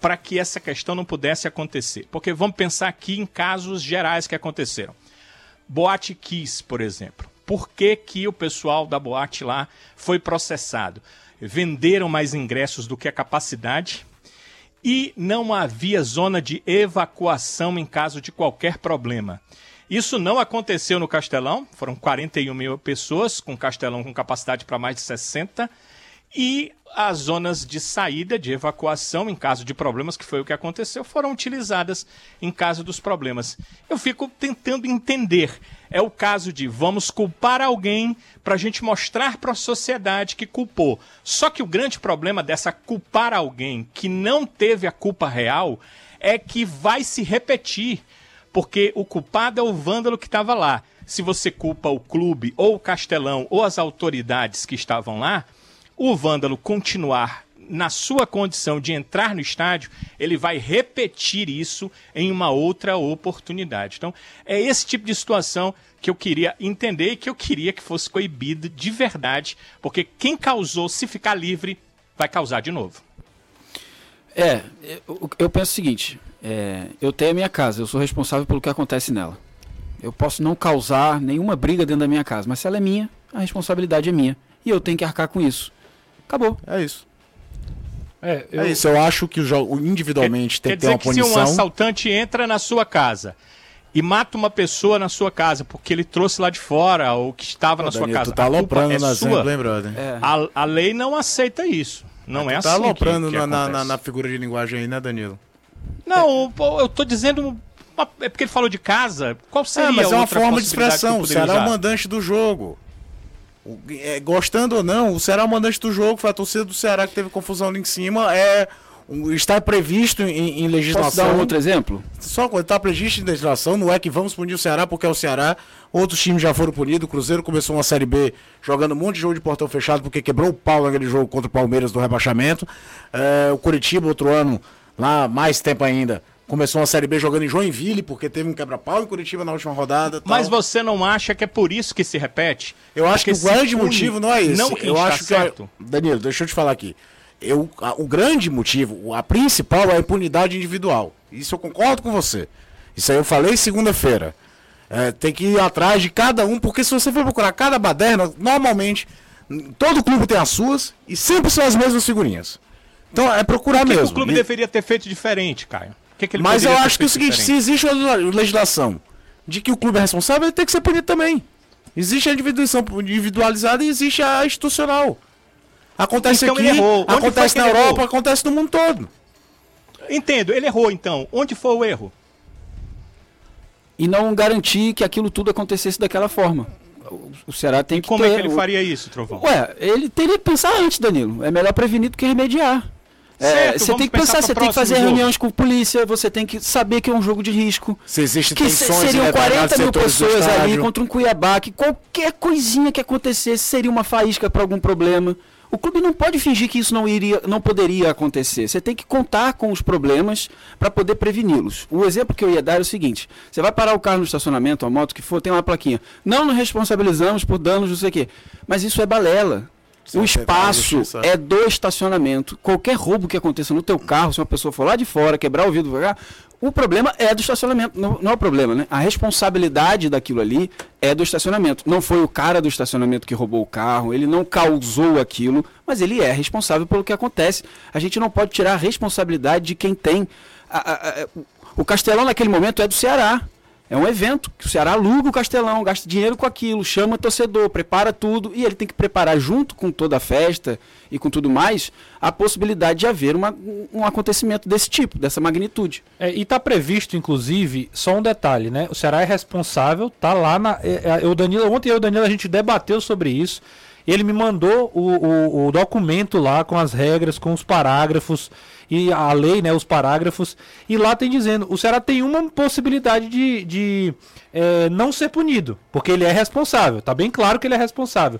S2: para que essa questão não pudesse acontecer? Porque vamos pensar aqui em casos gerais que aconteceram. Boate Kiss, por exemplo. Por que, que o pessoal da boate lá foi processado? Venderam mais ingressos do que a capacidade, e não havia zona de evacuação em caso de qualquer problema. Isso não aconteceu no Castelão, foram 41 mil pessoas, com Castelão com capacidade para mais de 60, e as zonas de saída, de evacuação, em caso de problemas, que foi o que aconteceu, foram utilizadas em caso dos problemas. Eu fico tentando entender. É o caso de vamos culpar alguém para a gente mostrar para a sociedade que culpou. Só que o grande problema dessa culpar alguém que não teve a culpa real é que vai se repetir. Porque o culpado é o vândalo que estava lá. Se você culpa o clube, ou o castelão, ou as autoridades que estavam lá, o vândalo continuar na sua condição de entrar no estádio, ele vai repetir isso em uma outra oportunidade. Então, é esse tipo de situação que eu queria entender e que eu queria que fosse coibido de verdade, porque quem causou, se ficar livre, vai causar de novo.
S4: É, eu, eu penso o seguinte: é, eu tenho a minha casa, eu sou responsável pelo que acontece nela. Eu posso não causar nenhuma briga dentro da minha casa, mas se ela é minha, a responsabilidade é minha. E eu tenho que arcar com isso. Acabou.
S3: É isso. É, eu... é isso, eu acho que o jogo individualmente
S2: quer,
S3: tem que ter uma
S2: que
S3: punição.
S2: Se um assaltante entra na sua casa e mata uma pessoa na sua casa porque ele trouxe lá de fora ou que estava Pô, na sua casa.
S3: Tu tá aloprando é na sua. Exemplo,
S2: É. A, a, lei não aceita isso. Não é, é
S3: tá
S2: assim.
S3: Tá aloprando que, que na, na, na, figura de linguagem aí, né, Danilo?
S2: Não, eu tô dizendo. É porque ele falou de casa. Qual seria é,
S3: mas é uma forma de expressão. Será o mandante do jogo. É, gostando ou não, o Ceará é o mandante do jogo, foi a torcida do Ceará que teve confusão ali em cima. É, está previsto em, em legislação. Posso
S4: dar um outro exemplo?
S3: Só quando está previsto em legislação, não é que vamos punir o Ceará porque é o Ceará. Outros times já foram punidos. O Cruzeiro começou uma Série B jogando um monte de jogo de portão fechado porque quebrou o pau naquele jogo contra o Palmeiras do rebaixamento. É, o Curitiba, outro ano, lá mais tempo ainda, Começou uma Série B jogando em Joinville, porque teve um quebra-pau em Curitiba na última rodada. Tal.
S2: Mas você não acha que é por isso que se repete?
S3: Eu acho porque que o grande motivo não é esse. Não eu acho certo. que. É... Danilo, deixa eu te falar aqui. Eu, a, o grande motivo, a principal é a impunidade individual. Isso eu concordo com você. Isso aí eu falei segunda-feira. É, tem que ir atrás de cada um, porque se você for procurar cada baderna, normalmente todo clube tem as suas e sempre são as mesmas figurinhas. Então é procurar
S2: o que
S3: mesmo.
S2: o clube e... deveria ter feito diferente, Caio?
S3: Que que Mas eu acho que é o seguinte, diferente? se existe uma legislação de que o clube é responsável, ele tem que ser punido também. Existe a individualizada e existe a institucional. Acontece então aqui, acontece na Europa, errou? acontece no mundo todo.
S2: Entendo, ele errou então. Onde foi o erro?
S4: E não garantir que aquilo tudo acontecesse daquela forma. O Ceará tem
S2: e
S4: que
S2: como ter... é que ele faria isso, Trovão?
S4: Ué, ele teria que pensar antes, Danilo. É melhor prevenir do que remediar. É, você tem que pensar, você tem que fazer jogo. reuniões com polícia, você tem que saber que é um jogo de risco.
S3: Se existe
S4: que seriam 40 mil pessoas ali contra um Cuiabá, que qualquer coisinha que acontecesse seria uma faísca para algum problema. O clube não pode fingir que isso não iria, não poderia acontecer. Você tem que contar com os problemas para poder preveni-los. O exemplo que eu ia dar é o seguinte: você vai parar o carro no estacionamento, a moto que for, tem uma plaquinha. Não nos responsabilizamos por danos, não sei o quê. Mas isso é balela o espaço é do estacionamento. Qualquer roubo que aconteça no teu carro, se uma pessoa for lá de fora, quebrar o vidro, o problema é do estacionamento. Não, não é o problema, né? A responsabilidade daquilo ali é do estacionamento. Não foi o cara do estacionamento que roubou o carro, ele não causou aquilo, mas ele é responsável pelo que acontece. A gente não pode tirar a responsabilidade de quem tem. A, a, a, o Castelão, naquele momento, é do Ceará. É um evento que o Ceará aluga o Castelão, gasta dinheiro com aquilo, chama torcedor, prepara tudo e ele tem que preparar junto com toda a festa e com tudo mais a possibilidade de haver uma, um acontecimento desse tipo, dessa magnitude.
S1: É, e está previsto, inclusive, só um detalhe, né? O Ceará é responsável, tá lá na. É, é, o Danilo, ontem eu e o Danilo a gente debateu sobre isso. Ele me mandou o, o, o documento lá com as regras, com os parágrafos e a lei, né, os parágrafos, e lá tem dizendo, o Ceará tem uma possibilidade de, de é, não ser punido, porque ele é responsável, tá bem claro que ele é responsável.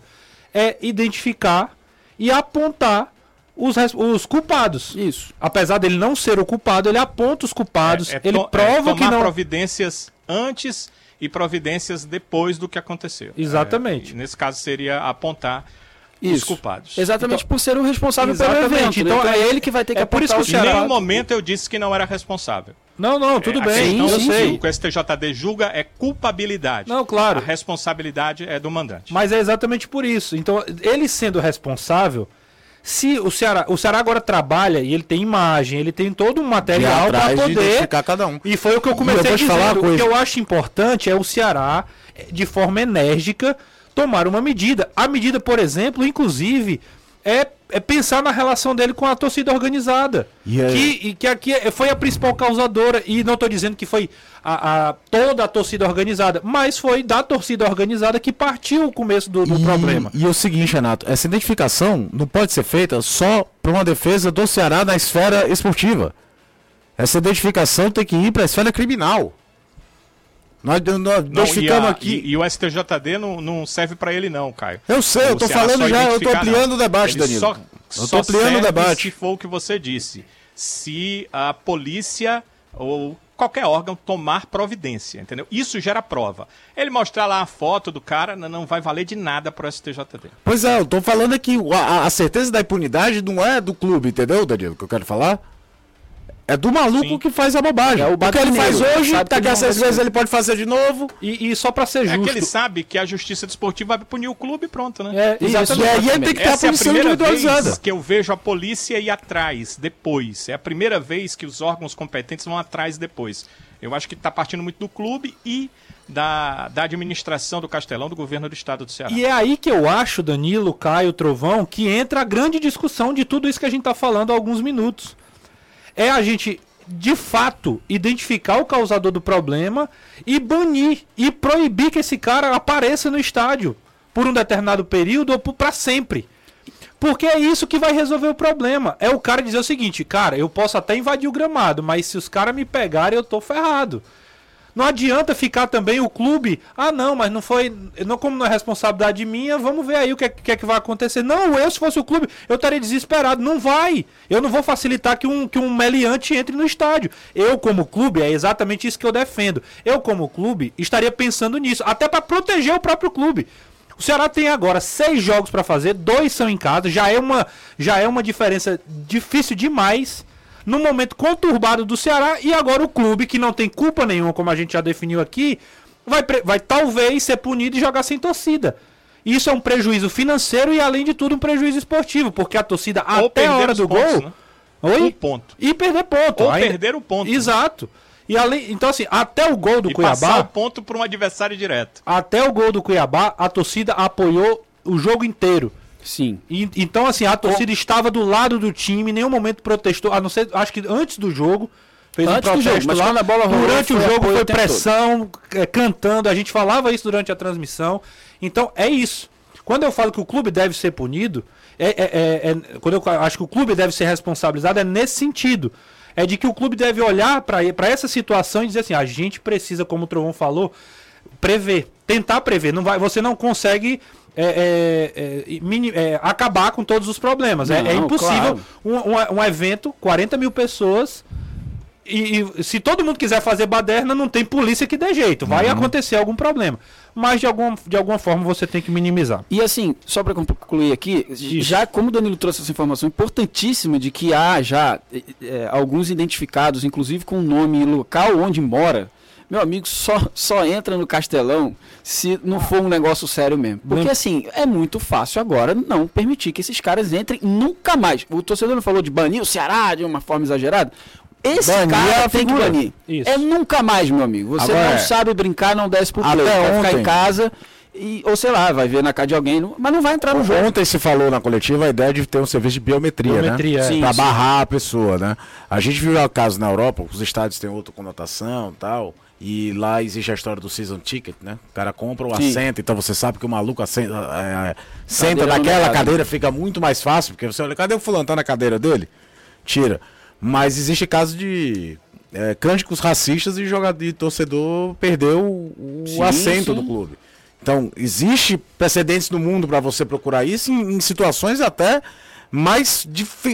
S1: É identificar e apontar os, os culpados.
S4: Isso.
S1: Apesar dele não ser o culpado, ele aponta os culpados,
S2: É, é
S1: ele
S2: é
S1: prova que
S2: tomar
S1: não...
S2: providências antes e providências depois do que aconteceu.
S1: Exatamente.
S2: É, nesse caso seria apontar os
S4: Isso.
S2: culpados.
S4: Exatamente por ser o responsável pelo
S1: Exatamente,
S4: evento.
S1: então
S4: Então,
S1: é-
S4: é ele que vai ter que
S1: é por isso
S4: apontar
S1: que o
S4: os
S2: Em nenhum momento eu disse que não era responsável.
S1: Não, não, tudo
S2: É,
S1: bem,
S2: questão
S1: eu
S2: que
S1: sei.
S2: O que o STJD julga é culpabilidade.
S1: Não, claro.
S2: A responsabilidade é do mandante.
S1: Mas é exatamente por isso. Então, ele sendo responsável, se o Ceará, o Ceará agora trabalha e ele tem imagem, ele tem todo um material para
S3: atrás de
S1: poder.
S3: cada um.
S1: E foi o que eu
S3: eu
S1: comecei
S3: vou
S1: a
S3: falar
S1: O que eu acho importante é o Ceará, de forma enérgica, tomar uma medida. A medida, por exemplo, inclusive, é, é pensar na relação dele com a torcida organizada.
S3: E é-
S1: Que, que aqui é- foi a principal causadora. E não estou dizendo que foi a, a- toda a torcida organizada, mas foi da torcida organizada que partiu o começo do, do
S3: E-
S1: problema.
S3: E o seguinte, Renato, essa identificação não pode ser feita só para uma defesa do Ceará na esfera esportiva. Essa identificação tem que ir para a esfera criminal. Nós, nós
S2: Não,
S3: identificamos
S2: e, a-
S3: aqui.
S2: e- e o STJD não, não serve para ele não, Caio.
S3: Eu sei, eu
S2: O
S3: tô
S2: Ceará
S3: falando já, eu tô
S2: identificar,
S3: ampliando
S2: não.
S3: o debate,
S2: Ele
S3: Danilo.
S2: Só,
S3: Eu ampliando o debate.
S2: Se for o que você disse. Se a polícia ou qualquer órgão tomar providência, entendeu? Isso gera prova. Ele mostrar lá a foto do cara não- não vai valer de nada pro STJD.
S3: Pois é, eu tô falando aqui, a, a certeza da impunidade não é do clube, entendeu, Danilo, que eu quero falar? É do maluco
S2: Sim.
S3: que faz a bobagem.
S4: É o
S3: o que ele faz hoje, daqui a seis
S4: ser.
S3: ele pode fazer de novo.
S1: E, e só para ser
S2: É
S1: justo.
S2: que ele sabe que a justiça desportiva vai punir o clube e pronto, né?
S1: É,
S3: Isso,
S1: exatamente.
S3: e aí ele tem que ter a
S2: Essa é a
S3: punição
S2: primeira
S3: individualizada.
S2: vez que eu vejo a polícia ir atrás depois. É a primeira vez que os órgãos competentes vão atrás depois. Eu acho que está partindo muito do clube e da, da administração do Castelão, do governo do estado do Ceará.
S1: E é aí que eu acho, Danilo, Caio, Trovão, que entra a grande discussão de tudo isso que a gente tá falando há alguns minutos. É a gente, de fato, identificar o causador do problema e banir e proibir que esse cara apareça no estádio por um determinado período ou pra sempre. Porque é isso que vai resolver o problema. É o cara dizer o seguinte, cara, eu posso até invadir o gramado, mas se os caras me pegarem, eu tô ferrado. Não adianta ficar também o clube, ah não, mas não foi, não como não é responsabilidade minha, vamos ver aí o que é que, é que vai acontecer. Não, eu se fosse o clube, eu estaria desesperado. Não vai. Eu não vou facilitar que um, que um meliante entre no estádio. Eu como clube, é exatamente isso que eu defendo. Eu como clube, estaria pensando nisso, até para proteger o próprio clube. O Ceará tem agora seis jogos para fazer, dois são em casa, já é uma, já é uma diferença difícil demais no momento conturbado do Ceará e agora o clube que não tem culpa nenhuma, como a gente já definiu aqui, vai, vai talvez ser punido e jogar sem torcida. Isso é um prejuízo financeiro e além de tudo um prejuízo esportivo, porque a torcida
S2: Ou
S1: até a hora do
S2: pontos,
S1: gol,
S2: né?
S1: oi,
S2: Um ponto.
S1: e perder ponto,
S2: Ou
S1: Ainda-
S2: perder o ponto. né?
S1: Exato. E além, então assim, até o gol do
S2: E passar o
S1: Cuiabá,
S2: ponto para um adversário direto.
S1: até o gol do Cuiabá, a torcida apoiou o jogo inteiro.
S4: Sim.
S1: E- então, assim, a torcida estava do lado do time, em nenhum momento protestou, a não ser, acho que antes do jogo, fez
S4: Antes
S1: um
S4: do
S1: protesto
S4: jogo, mas
S1: lá.
S4: quando a bola rolou,
S1: durante o jogo foi
S4: o
S1: pressão, é, cantando, a gente falava isso durante a transmissão. Então, é isso. Quando eu falo que o clube deve ser punido, é, é- é- é- quando eu acho que o clube deve ser responsabilizado, é nesse sentido. É de que o clube deve olhar para essa situação e dizer assim: a gente precisa, como o Trovão falou, prever, tentar prever. Não vai, você não consegue é, é, é, mini- é, acabar com todos os problemas. É- é,
S4: Não,
S1: impossível
S4: claro.
S1: um, um- um evento, 40 mil pessoas. E, e se todo mundo quiser fazer baderna, não tem polícia que dê jeito. Vai
S4: Uhum.
S1: acontecer algum problema. Mas de alguma, de alguma forma você tem que minimizar.
S4: E assim, só para concluir aqui, já como o Danilo trouxe essa informação importantíssima de que há já eh, alguns identificados, inclusive com nome e local onde mora, meu amigo, só, só entra no Castelão se não for um negócio sério mesmo. Porque assim, é muito fácil agora não permitir que esses caras entrem nunca mais. O torcedor não falou de banir o Ceará de uma forma exagerada. Esse
S1: Banir
S4: cara
S1: é a
S4: tem que banir.
S1: Isso.
S4: É nunca mais, meu amigo. Você
S3: Agora
S4: não
S3: é.
S4: sabe brincar, não desce pro
S3: Até
S4: play. Vai ficar
S3: ontem.
S4: em casa, e, ou sei lá, vai ver na casa de alguém, não- mas não vai entrar no jogo.
S3: Ontem se falou na coletiva a ideia de ter um serviço de biometria,
S1: Biometria,
S3: né?
S1: é.
S4: Sim,
S3: pra
S4: sim.
S3: barrar a pessoa, né? A gente viu o caso na Europa, os estádios têm outra conotação e tal. E lá existe a história do season ticket, né? O cara compra o assento, então você sabe que o maluco assenta, é, é, senta naquela cadeira, fica muito mais fácil, porque você olha, cadê o fulano? Tá na cadeira dele? Tira. Mas existe caso de é, cânticos racistas e jogador e torcedor perdeu o, o
S4: Sim,
S3: assento
S4: sim.
S3: do clube. Então, existe precedentes no mundo para você procurar isso em, em situações até mais,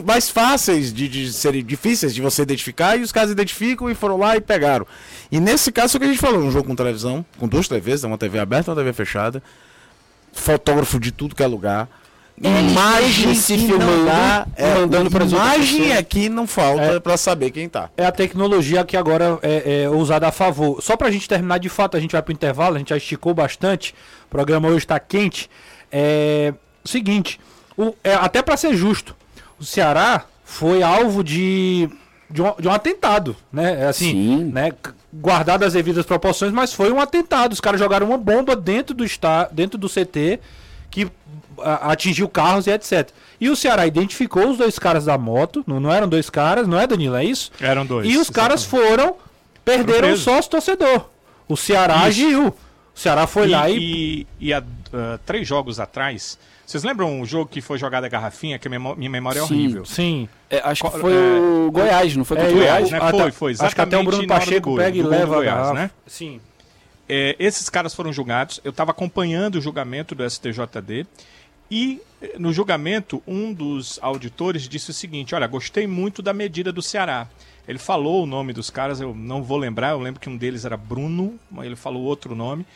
S3: mais fáceis de, de serem difíceis de você identificar e os caras identificam e foram lá e pegaram. E nesse caso, o que a gente falou, um jogo com televisão, com duas TVs, uma TV aberta e uma TV fechada, fotógrafo de tudo que é lugar.
S4: Eles
S3: Imagem
S4: se filmando e
S3: é,
S4: mandando outras
S3: imagem é que não falta
S1: É.
S3: pra saber quem tá.
S1: É a tecnologia que agora é, é usada a favor. Só pra gente terminar de fato, a gente vai pro intervalo, a gente já esticou bastante. O programa hoje tá quente. É. o Seguinte, o- é, até pra ser justo, o Ceará foi alvo de. De um, de um atentado, né? É Assim,
S4: Sim.
S1: né? Guardado as devidas proporções, mas foi um atentado. Os caras jogaram uma bomba dentro do está, dentro do CT que a- atingiu carros e etc. E o Ceará identificou os dois caras da moto, não, não eram dois caras, não é, Danilo? É isso?
S2: Eram dois.
S1: E os caras foram, perderam o sócio torcedor. O Ceará
S2: Isso.
S1: agiu. O Ceará foi
S2: e,
S1: lá e.
S2: e, e há ah, três jogos atrás, vocês lembram um jogo que foi jogado a garrafinha, que minha memória é
S4: Sim.
S2: horrível?
S1: Sim.
S4: É, acho que foi
S2: é,
S4: o Goiás, não foi
S1: É,
S4: contra o
S2: Goiás, né?
S1: Ah, tá.
S2: Foi, foi
S1: Acho que até o Bruno Pacheco
S2: gol,
S1: pega e leva.
S2: Goiás,
S1: a garrafa.
S2: né?
S1: Sim.
S2: É, esses caras foram julgados. Eu estava acompanhando o julgamento do STJD e no julgamento um dos auditores disse o seguinte: Olha, gostei muito da medida do Ceará. Ele falou o nome dos caras, eu não vou lembrar. Eu lembro que um deles era Bruno, mas ele falou outro nome,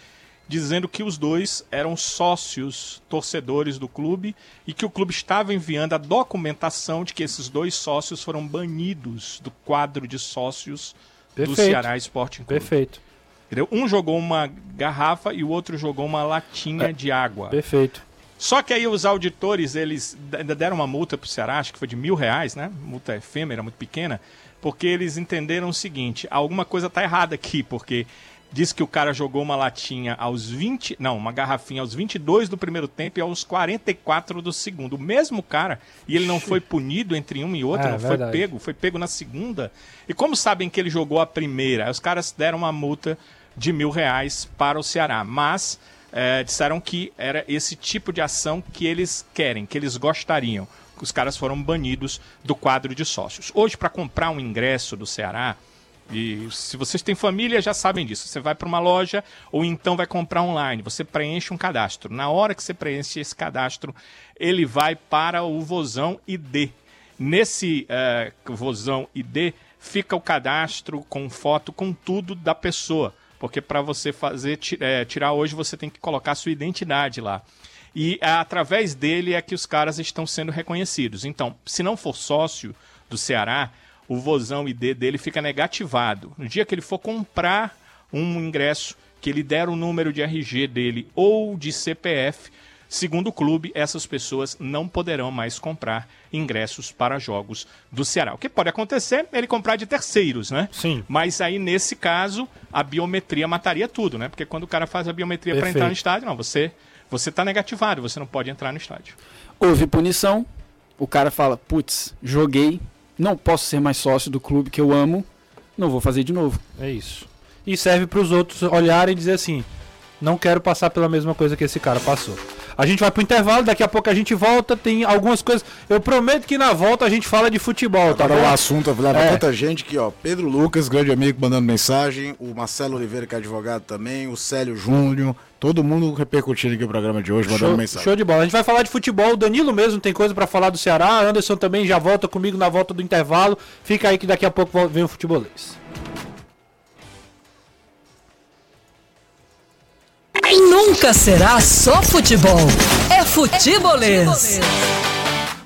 S2: dizendo que os dois eram sócios torcedores do clube e que o clube estava enviando a documentação de que esses dois sócios foram banidos do quadro de sócios do
S1: Perfeito.
S2: Ceará Sporting Clube.
S1: Perfeito.
S2: Entendeu? Um jogou uma garrafa e o outro jogou uma latinha de água.
S1: Perfeito.
S2: Só que aí os auditores, eles ainda deram uma multa pro Ceará, acho que foi de mil reais, né? Multa efêmera, muito pequena, porque eles entenderam o seguinte, alguma coisa tá errada aqui, porque diz que o cara jogou uma latinha aos 20, não, uma garrafinha aos 22 do primeiro tempo e aos 44 do segundo. O mesmo cara, e ele não foi punido entre um e outro,
S1: É,
S2: não foi
S1: verdade.
S2: pego, foi pego na segunda. E como sabem que ele jogou a primeira, os caras deram uma multa de mil reais para o Ceará, mas eh, disseram que era esse tipo de ação que eles querem, que eles gostariam. Os caras foram banidos do quadro de sócios. Hoje, para comprar um ingresso do Ceará, e se vocês têm família, já sabem disso. Você vai para uma loja ou então vai comprar online. Você preenche um cadastro. Na hora que você preenche esse cadastro, ele vai para o Vozão ID. Nesse eh, Vozão ID fica o cadastro com foto, com tudo da pessoa. Porque para você fazer eh, tirar hoje, você tem que colocar sua identidade lá. E é através dele é que os caras estão sendo reconhecidos. Então, se não for sócio do Ceará, o Vozão ID dele fica negativado. No dia que ele for comprar um ingresso, que ele der o número de RG dele ou de CPF, segundo o clube, essas pessoas não poderão mais comprar ingressos para jogos do Ceará. O que pode acontecer é ele comprar de terceiros, né?
S1: Sim.
S2: Mas aí, nesse caso, a biometria mataria tudo, né? Porque quando o cara faz a biometria para entrar no estádio, não, você você está negativado, você não pode entrar no estádio.
S4: Houve punição, o cara fala, putz, joguei, não posso ser mais sócio do clube que eu amo, não vou fazer de novo.
S1: É isso. E serve para os outros olharem e dizer assim: não quero passar pela mesma coisa que esse cara passou. A gente vai pro intervalo, daqui a pouco a gente volta. Tem algumas coisas. Eu prometo que na volta a gente fala de futebol, tá
S3: Agora
S1: bom?
S3: o assunto leva
S1: É.
S3: tanta gente que, ó, Pedro Lucas, grande amigo, mandando mensagem, o Marcelo Oliveira, que é advogado também, o Célio Júnior, todo mundo repercutindo aqui o programa de hoje, mandando
S1: Show,
S3: mensagem.
S1: show de bola. A gente vai falar de futebol. O Danilo mesmo tem coisa pra falar do Ceará. Anderson também já volta comigo na volta do intervalo. Fica aí que daqui a pouco vem o futebolês.
S8: Nunca será só futebol. É futebolês.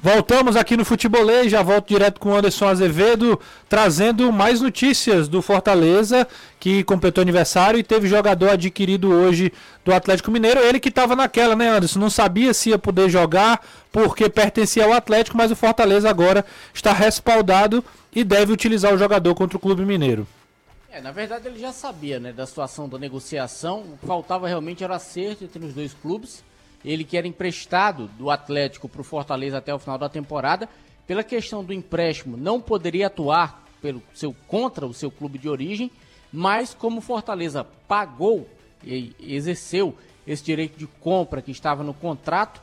S1: Voltamos aqui no Futebolês, já volto direto com o Anderson Azevedo, trazendo mais notícias do Fortaleza, que completou aniversário e teve jogador adquirido hoje do Atlético Mineiro. Ele que estava naquela, né, Anderson? Não sabia se ia poder jogar porque pertencia ao Atlético, mas o Fortaleza agora está respaldado e deve utilizar o jogador contra o Clube Mineiro.
S5: É, na verdade ele já sabia, né, da situação da negociação. O que faltava realmente era acerto entre os dois clubes. Ele que era emprestado do Atlético para o Fortaleza até o final da temporada, pela questão do empréstimo, não poderia atuar pelo seu contra o seu clube de origem, mas como Fortaleza pagou e exerceu esse direito de compra que estava no contrato,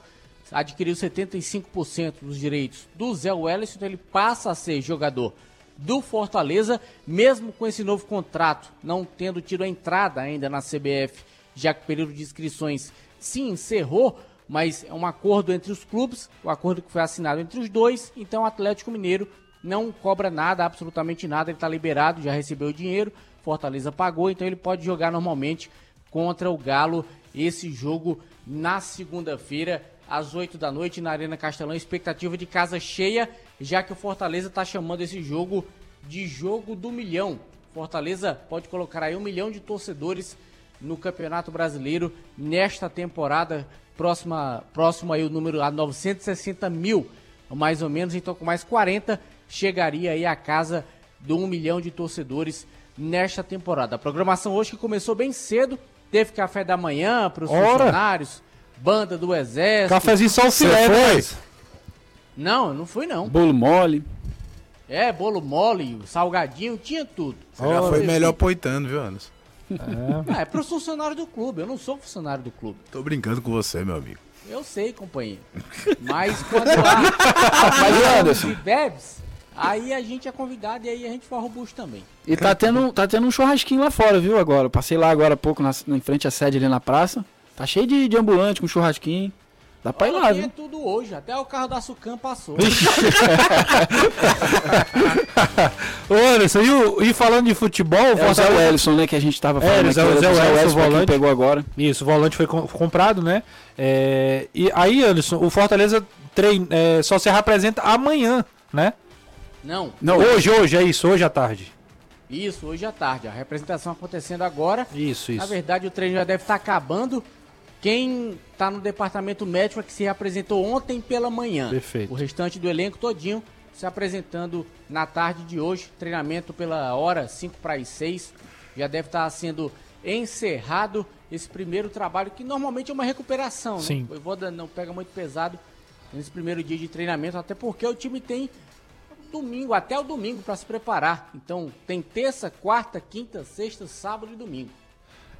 S5: adquiriu 75% dos direitos do Zé Wellington, então ele passa a ser jogador do Fortaleza, mesmo com esse novo contrato, não tendo tido a entrada ainda na CBF, já que o período de inscrições se encerrou, mas é um acordo entre os clubes, o acordo que foi assinado entre os dois, então o Atlético Mineiro não cobra nada, absolutamente nada, ele está liberado, já recebeu o dinheiro, Fortaleza pagou, então ele pode jogar normalmente contra o Galo esse jogo na segunda-feira às 8 da noite na Arena Castelão. Expectativa de casa cheia, já que o Fortaleza está chamando esse jogo de jogo do milhão. Fortaleza pode colocar aí um milhão de torcedores no Campeonato Brasileiro nesta temporada. Próxima, próximo aí o número a 960 mil, mais ou menos. Então, com mais 40, chegaria aí a casa do um milhão de torcedores nesta temporada. A programação hoje que começou bem cedo, teve café da manhã para os funcionários banda do exército.
S1: Cafézinho só o filé,
S3: foi?
S5: Não, eu não fui não.
S4: Bolo mole.
S5: É, bolo mole, salgadinho, tinha tudo.
S3: Você já foi melhor poitando, viu, Anderson?
S5: Ah, é pros funcionários do clube, eu não sou funcionário do clube.
S3: Tô brincando com você, meu amigo.
S5: Eu sei, companheiro. Mas quando há
S4: Mas, Anderson,
S5: de bebes, aí a gente é convidado e aí a gente forra o bucho também.
S4: e tá tendo, tá tendo um churrasquinho lá fora, viu, agora. Eu passei lá agora há pouco, na, em frente à sede ali na praça. Tá cheio de, de ambulante com churrasquinho. Dá pra ir lá,
S5: aqui
S4: viu?
S5: é tudo hoje, até o carro da Sucam passou.
S1: Ô, Anderson, e, o- e falando de futebol, o
S4: É o Zé Wellison, né, que a gente tava
S1: É,
S4: falando
S1: o
S4: aqui,
S1: Zé-
S4: era
S1: o Zé Wellison,
S4: foi quem
S1: volante.
S4: pegou agora.
S1: Isso, o volante foi com- comprado, né? É, e aí, Anderson, o Fortaleza trein, é, só se representa amanhã, né?
S5: Não,
S4: Não,
S1: Hoje, hoje, é isso, hoje à tarde.
S5: isso, hoje à tarde. A representação acontecendo agora.
S1: Isso,
S5: Na
S1: isso.
S5: verdade, o treino já deve estar acabando. Quem está no departamento médico é que se apresentou ontem pela manhã.
S1: Perfeito.
S5: O restante do elenco todinho se apresentando na tarde de hoje. Treinamento pela hora 5 para as 6. Já deve estar sendo encerrado esse primeiro trabalho, que normalmente é uma recuperação.
S1: Sim.
S5: Né? O Voivoda não pega muito pesado nesse primeiro dia de treinamento, até porque o time tem domingo, até o domingo para se preparar. Então tem terça, quarta, quinta, sexta, sábado e domingo.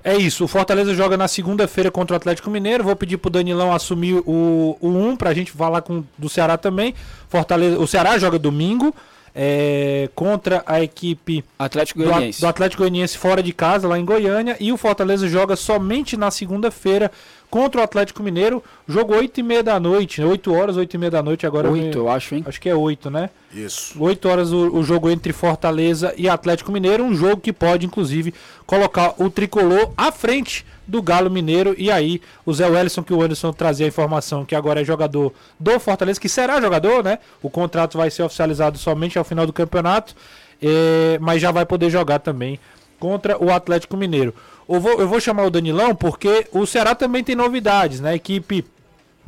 S1: É isso, o Fortaleza joga na segunda-feira contra o Atlético Mineiro. Vou pedir pro Danilão assumir o, o 1 pra gente falar com, do Ceará também. Fortaleza, o Ceará joga domingo é, contra a equipe
S4: Atlético
S1: do,
S4: Goianiense.
S1: do Atlético Goianiense fora de casa, lá em Goiânia. E o Fortaleza joga somente na segunda-feira contra o Atlético Mineiro. Jogo 8 e meia da noite, 8 horas, 8 e meia da noite agora. eu
S4: Oito,
S1: me-
S4: eu acho, hein?
S1: Acho que é 8, né?
S3: Isso.
S1: 8 horas o, o jogo entre Fortaleza e Atlético Mineiro, um jogo que pode inclusive colocar o tricolor à frente do Galo Mineiro e aí o Zé Wellison que o Anderson trazia a informação que agora é jogador do Fortaleza, que será jogador, né? O contrato vai ser oficializado somente ao final do campeonato, eh, mas já vai poder jogar também contra o Atlético Mineiro. Eu vou, eu vou chamar o Danilão porque o Ceará também tem novidades, né? A equipe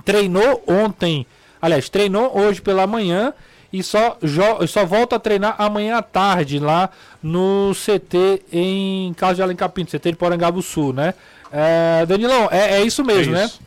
S1: treinou ontem, aliás, treinou hoje pela manhã e só, só volta a treinar amanhã à tarde lá no CT em Carlos de Alencar Pinto, CT de Porangabuçu, né? É, Danilão, é, é isso mesmo, né?
S2: isso.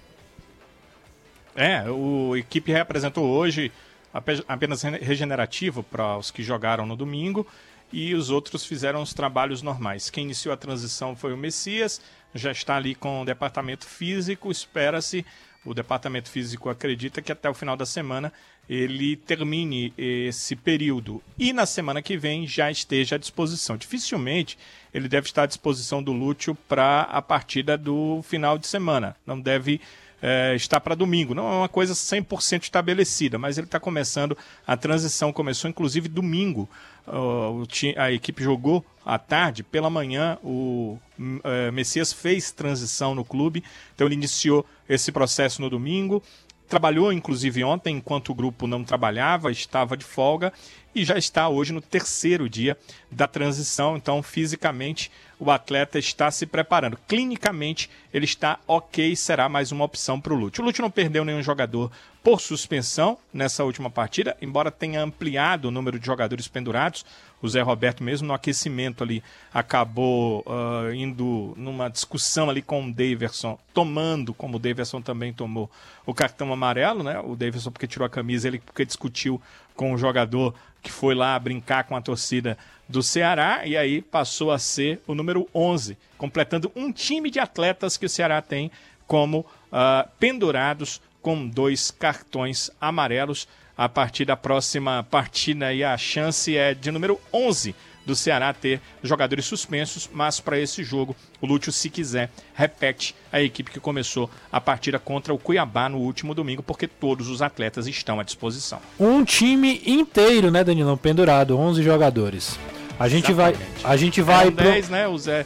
S2: É, o equipe representou hoje ape- apenas re- regenerativo para os que jogaram no domingo e os outros fizeram os trabalhos normais. Quem iniciou a transição foi o Messias, já está ali com o departamento físico, espera-se, o departamento físico acredita que até o final da semana ele termine esse período e na semana que vem já esteja à disposição. Dificilmente ele deve estar à disposição do Lúcio para a partida do final de semana. Não deve é, estar para domingo. Não é uma coisa 100% estabelecida, mas ele está começando. A transição começou inclusive domingo. Uh, a equipe jogou à tarde, pela manhã o eh, Messias fez transição no clube, então ele iniciou esse processo no domingo. Trabalhou, inclusive, ontem, enquanto o grupo não trabalhava, estava de folga. e já está hoje no terceiro dia da transição. Então, fisicamente, o atleta está se preparando. Clinicamente, ele está ok, será mais uma opção para o Lúcio. O Lúcio não perdeu nenhum jogador por suspensão nessa última partida, embora tenha ampliado o número de jogadores pendurados. O Zé Roberto, mesmo no aquecimento ali, acabou uh, indo numa discussão ali com o Daverson, tomando, como o Daverson também tomou, o cartão amarelo, né? O Daverson porque tirou a camisa, ele porque discutiu com o jogador que foi lá brincar com a torcida do Ceará e aí passou a ser o número 11, completando um time de atletas que o Ceará tem como uh, pendurados com dois cartões amarelos. A partir da próxima partida e a chance é de número 11 do Ceará ter jogadores suspensos, mas para esse jogo, o Lúcio, se quiser, repete a equipe que começou a partida contra o Cuiabá no último domingo, porque todos os atletas estão à disposição.
S1: Um time inteiro, né, Danilão? Pendurado, 11 jogadores. A gente exatamente. vai. A gente vai. Eram
S2: pro... 10, né? O Zé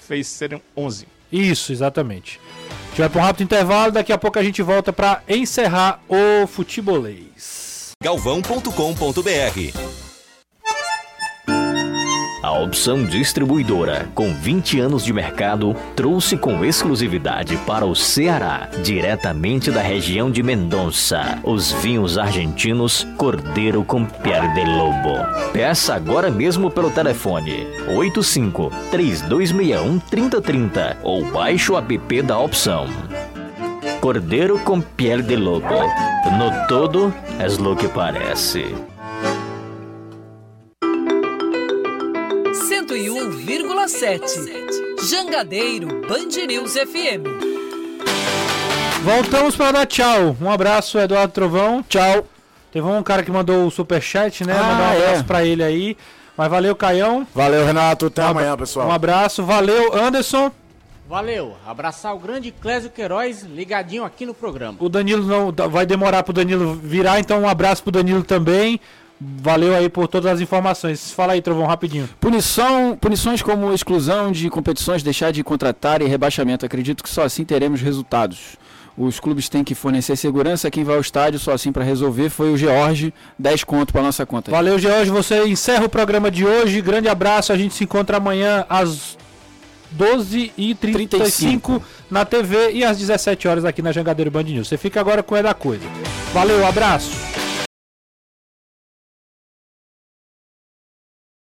S2: fez serem 11.
S1: Isso, exatamente. A gente vai para um rápido intervalo, daqui a pouco a gente volta para encerrar o futebolês.
S9: galvão.com.br opção distribuidora, com 20 anos de mercado, trouxe com exclusividade para o Ceará, diretamente da região de Mendonça, os vinhos argentinos Cordeiro com Pierre de Lobo. Peça agora mesmo pelo telefone 85 3261 3030 ou baixe o app da opção. Cordeiro com Pierre de Lobo. No todo, é o que parece.
S8: 101,7. Jangadeiro Band News FM.
S1: Voltamos para dar tchau. Um abraço, Eduardo Trovão. Tchau. Teve um cara que mandou o superchat, né? Ah, Mandar um abraço é. para ele aí. Mas valeu, Caião.
S3: Valeu, Renato. Até um amanhã, pessoal.
S1: Um abraço. Valeu, Anderson.
S5: Valeu. Abraçar o grande Clésio Queiroz ligadinho aqui no programa.
S1: O Danilo não vai demorar pro Danilo virar, então um abraço pro Danilo também. Valeu aí por todas as informações. Fala aí, Trovão, rapidinho.
S4: Punição, punições como exclusão de competições, deixar de contratar e rebaixamento. Acredito que só assim teremos resultados. Os clubes têm que fornecer segurança. Quem vai ao estádio só assim para resolver foi o George. 10 conto para nossa conta.
S1: Valeu, George. Você encerra o programa de hoje. Grande abraço. A gente se encontra amanhã às 12h35 na TV e às 17 horas aqui na Jangadeiro Band News. Você fica agora com o É da Coisa. Valeu, abraço.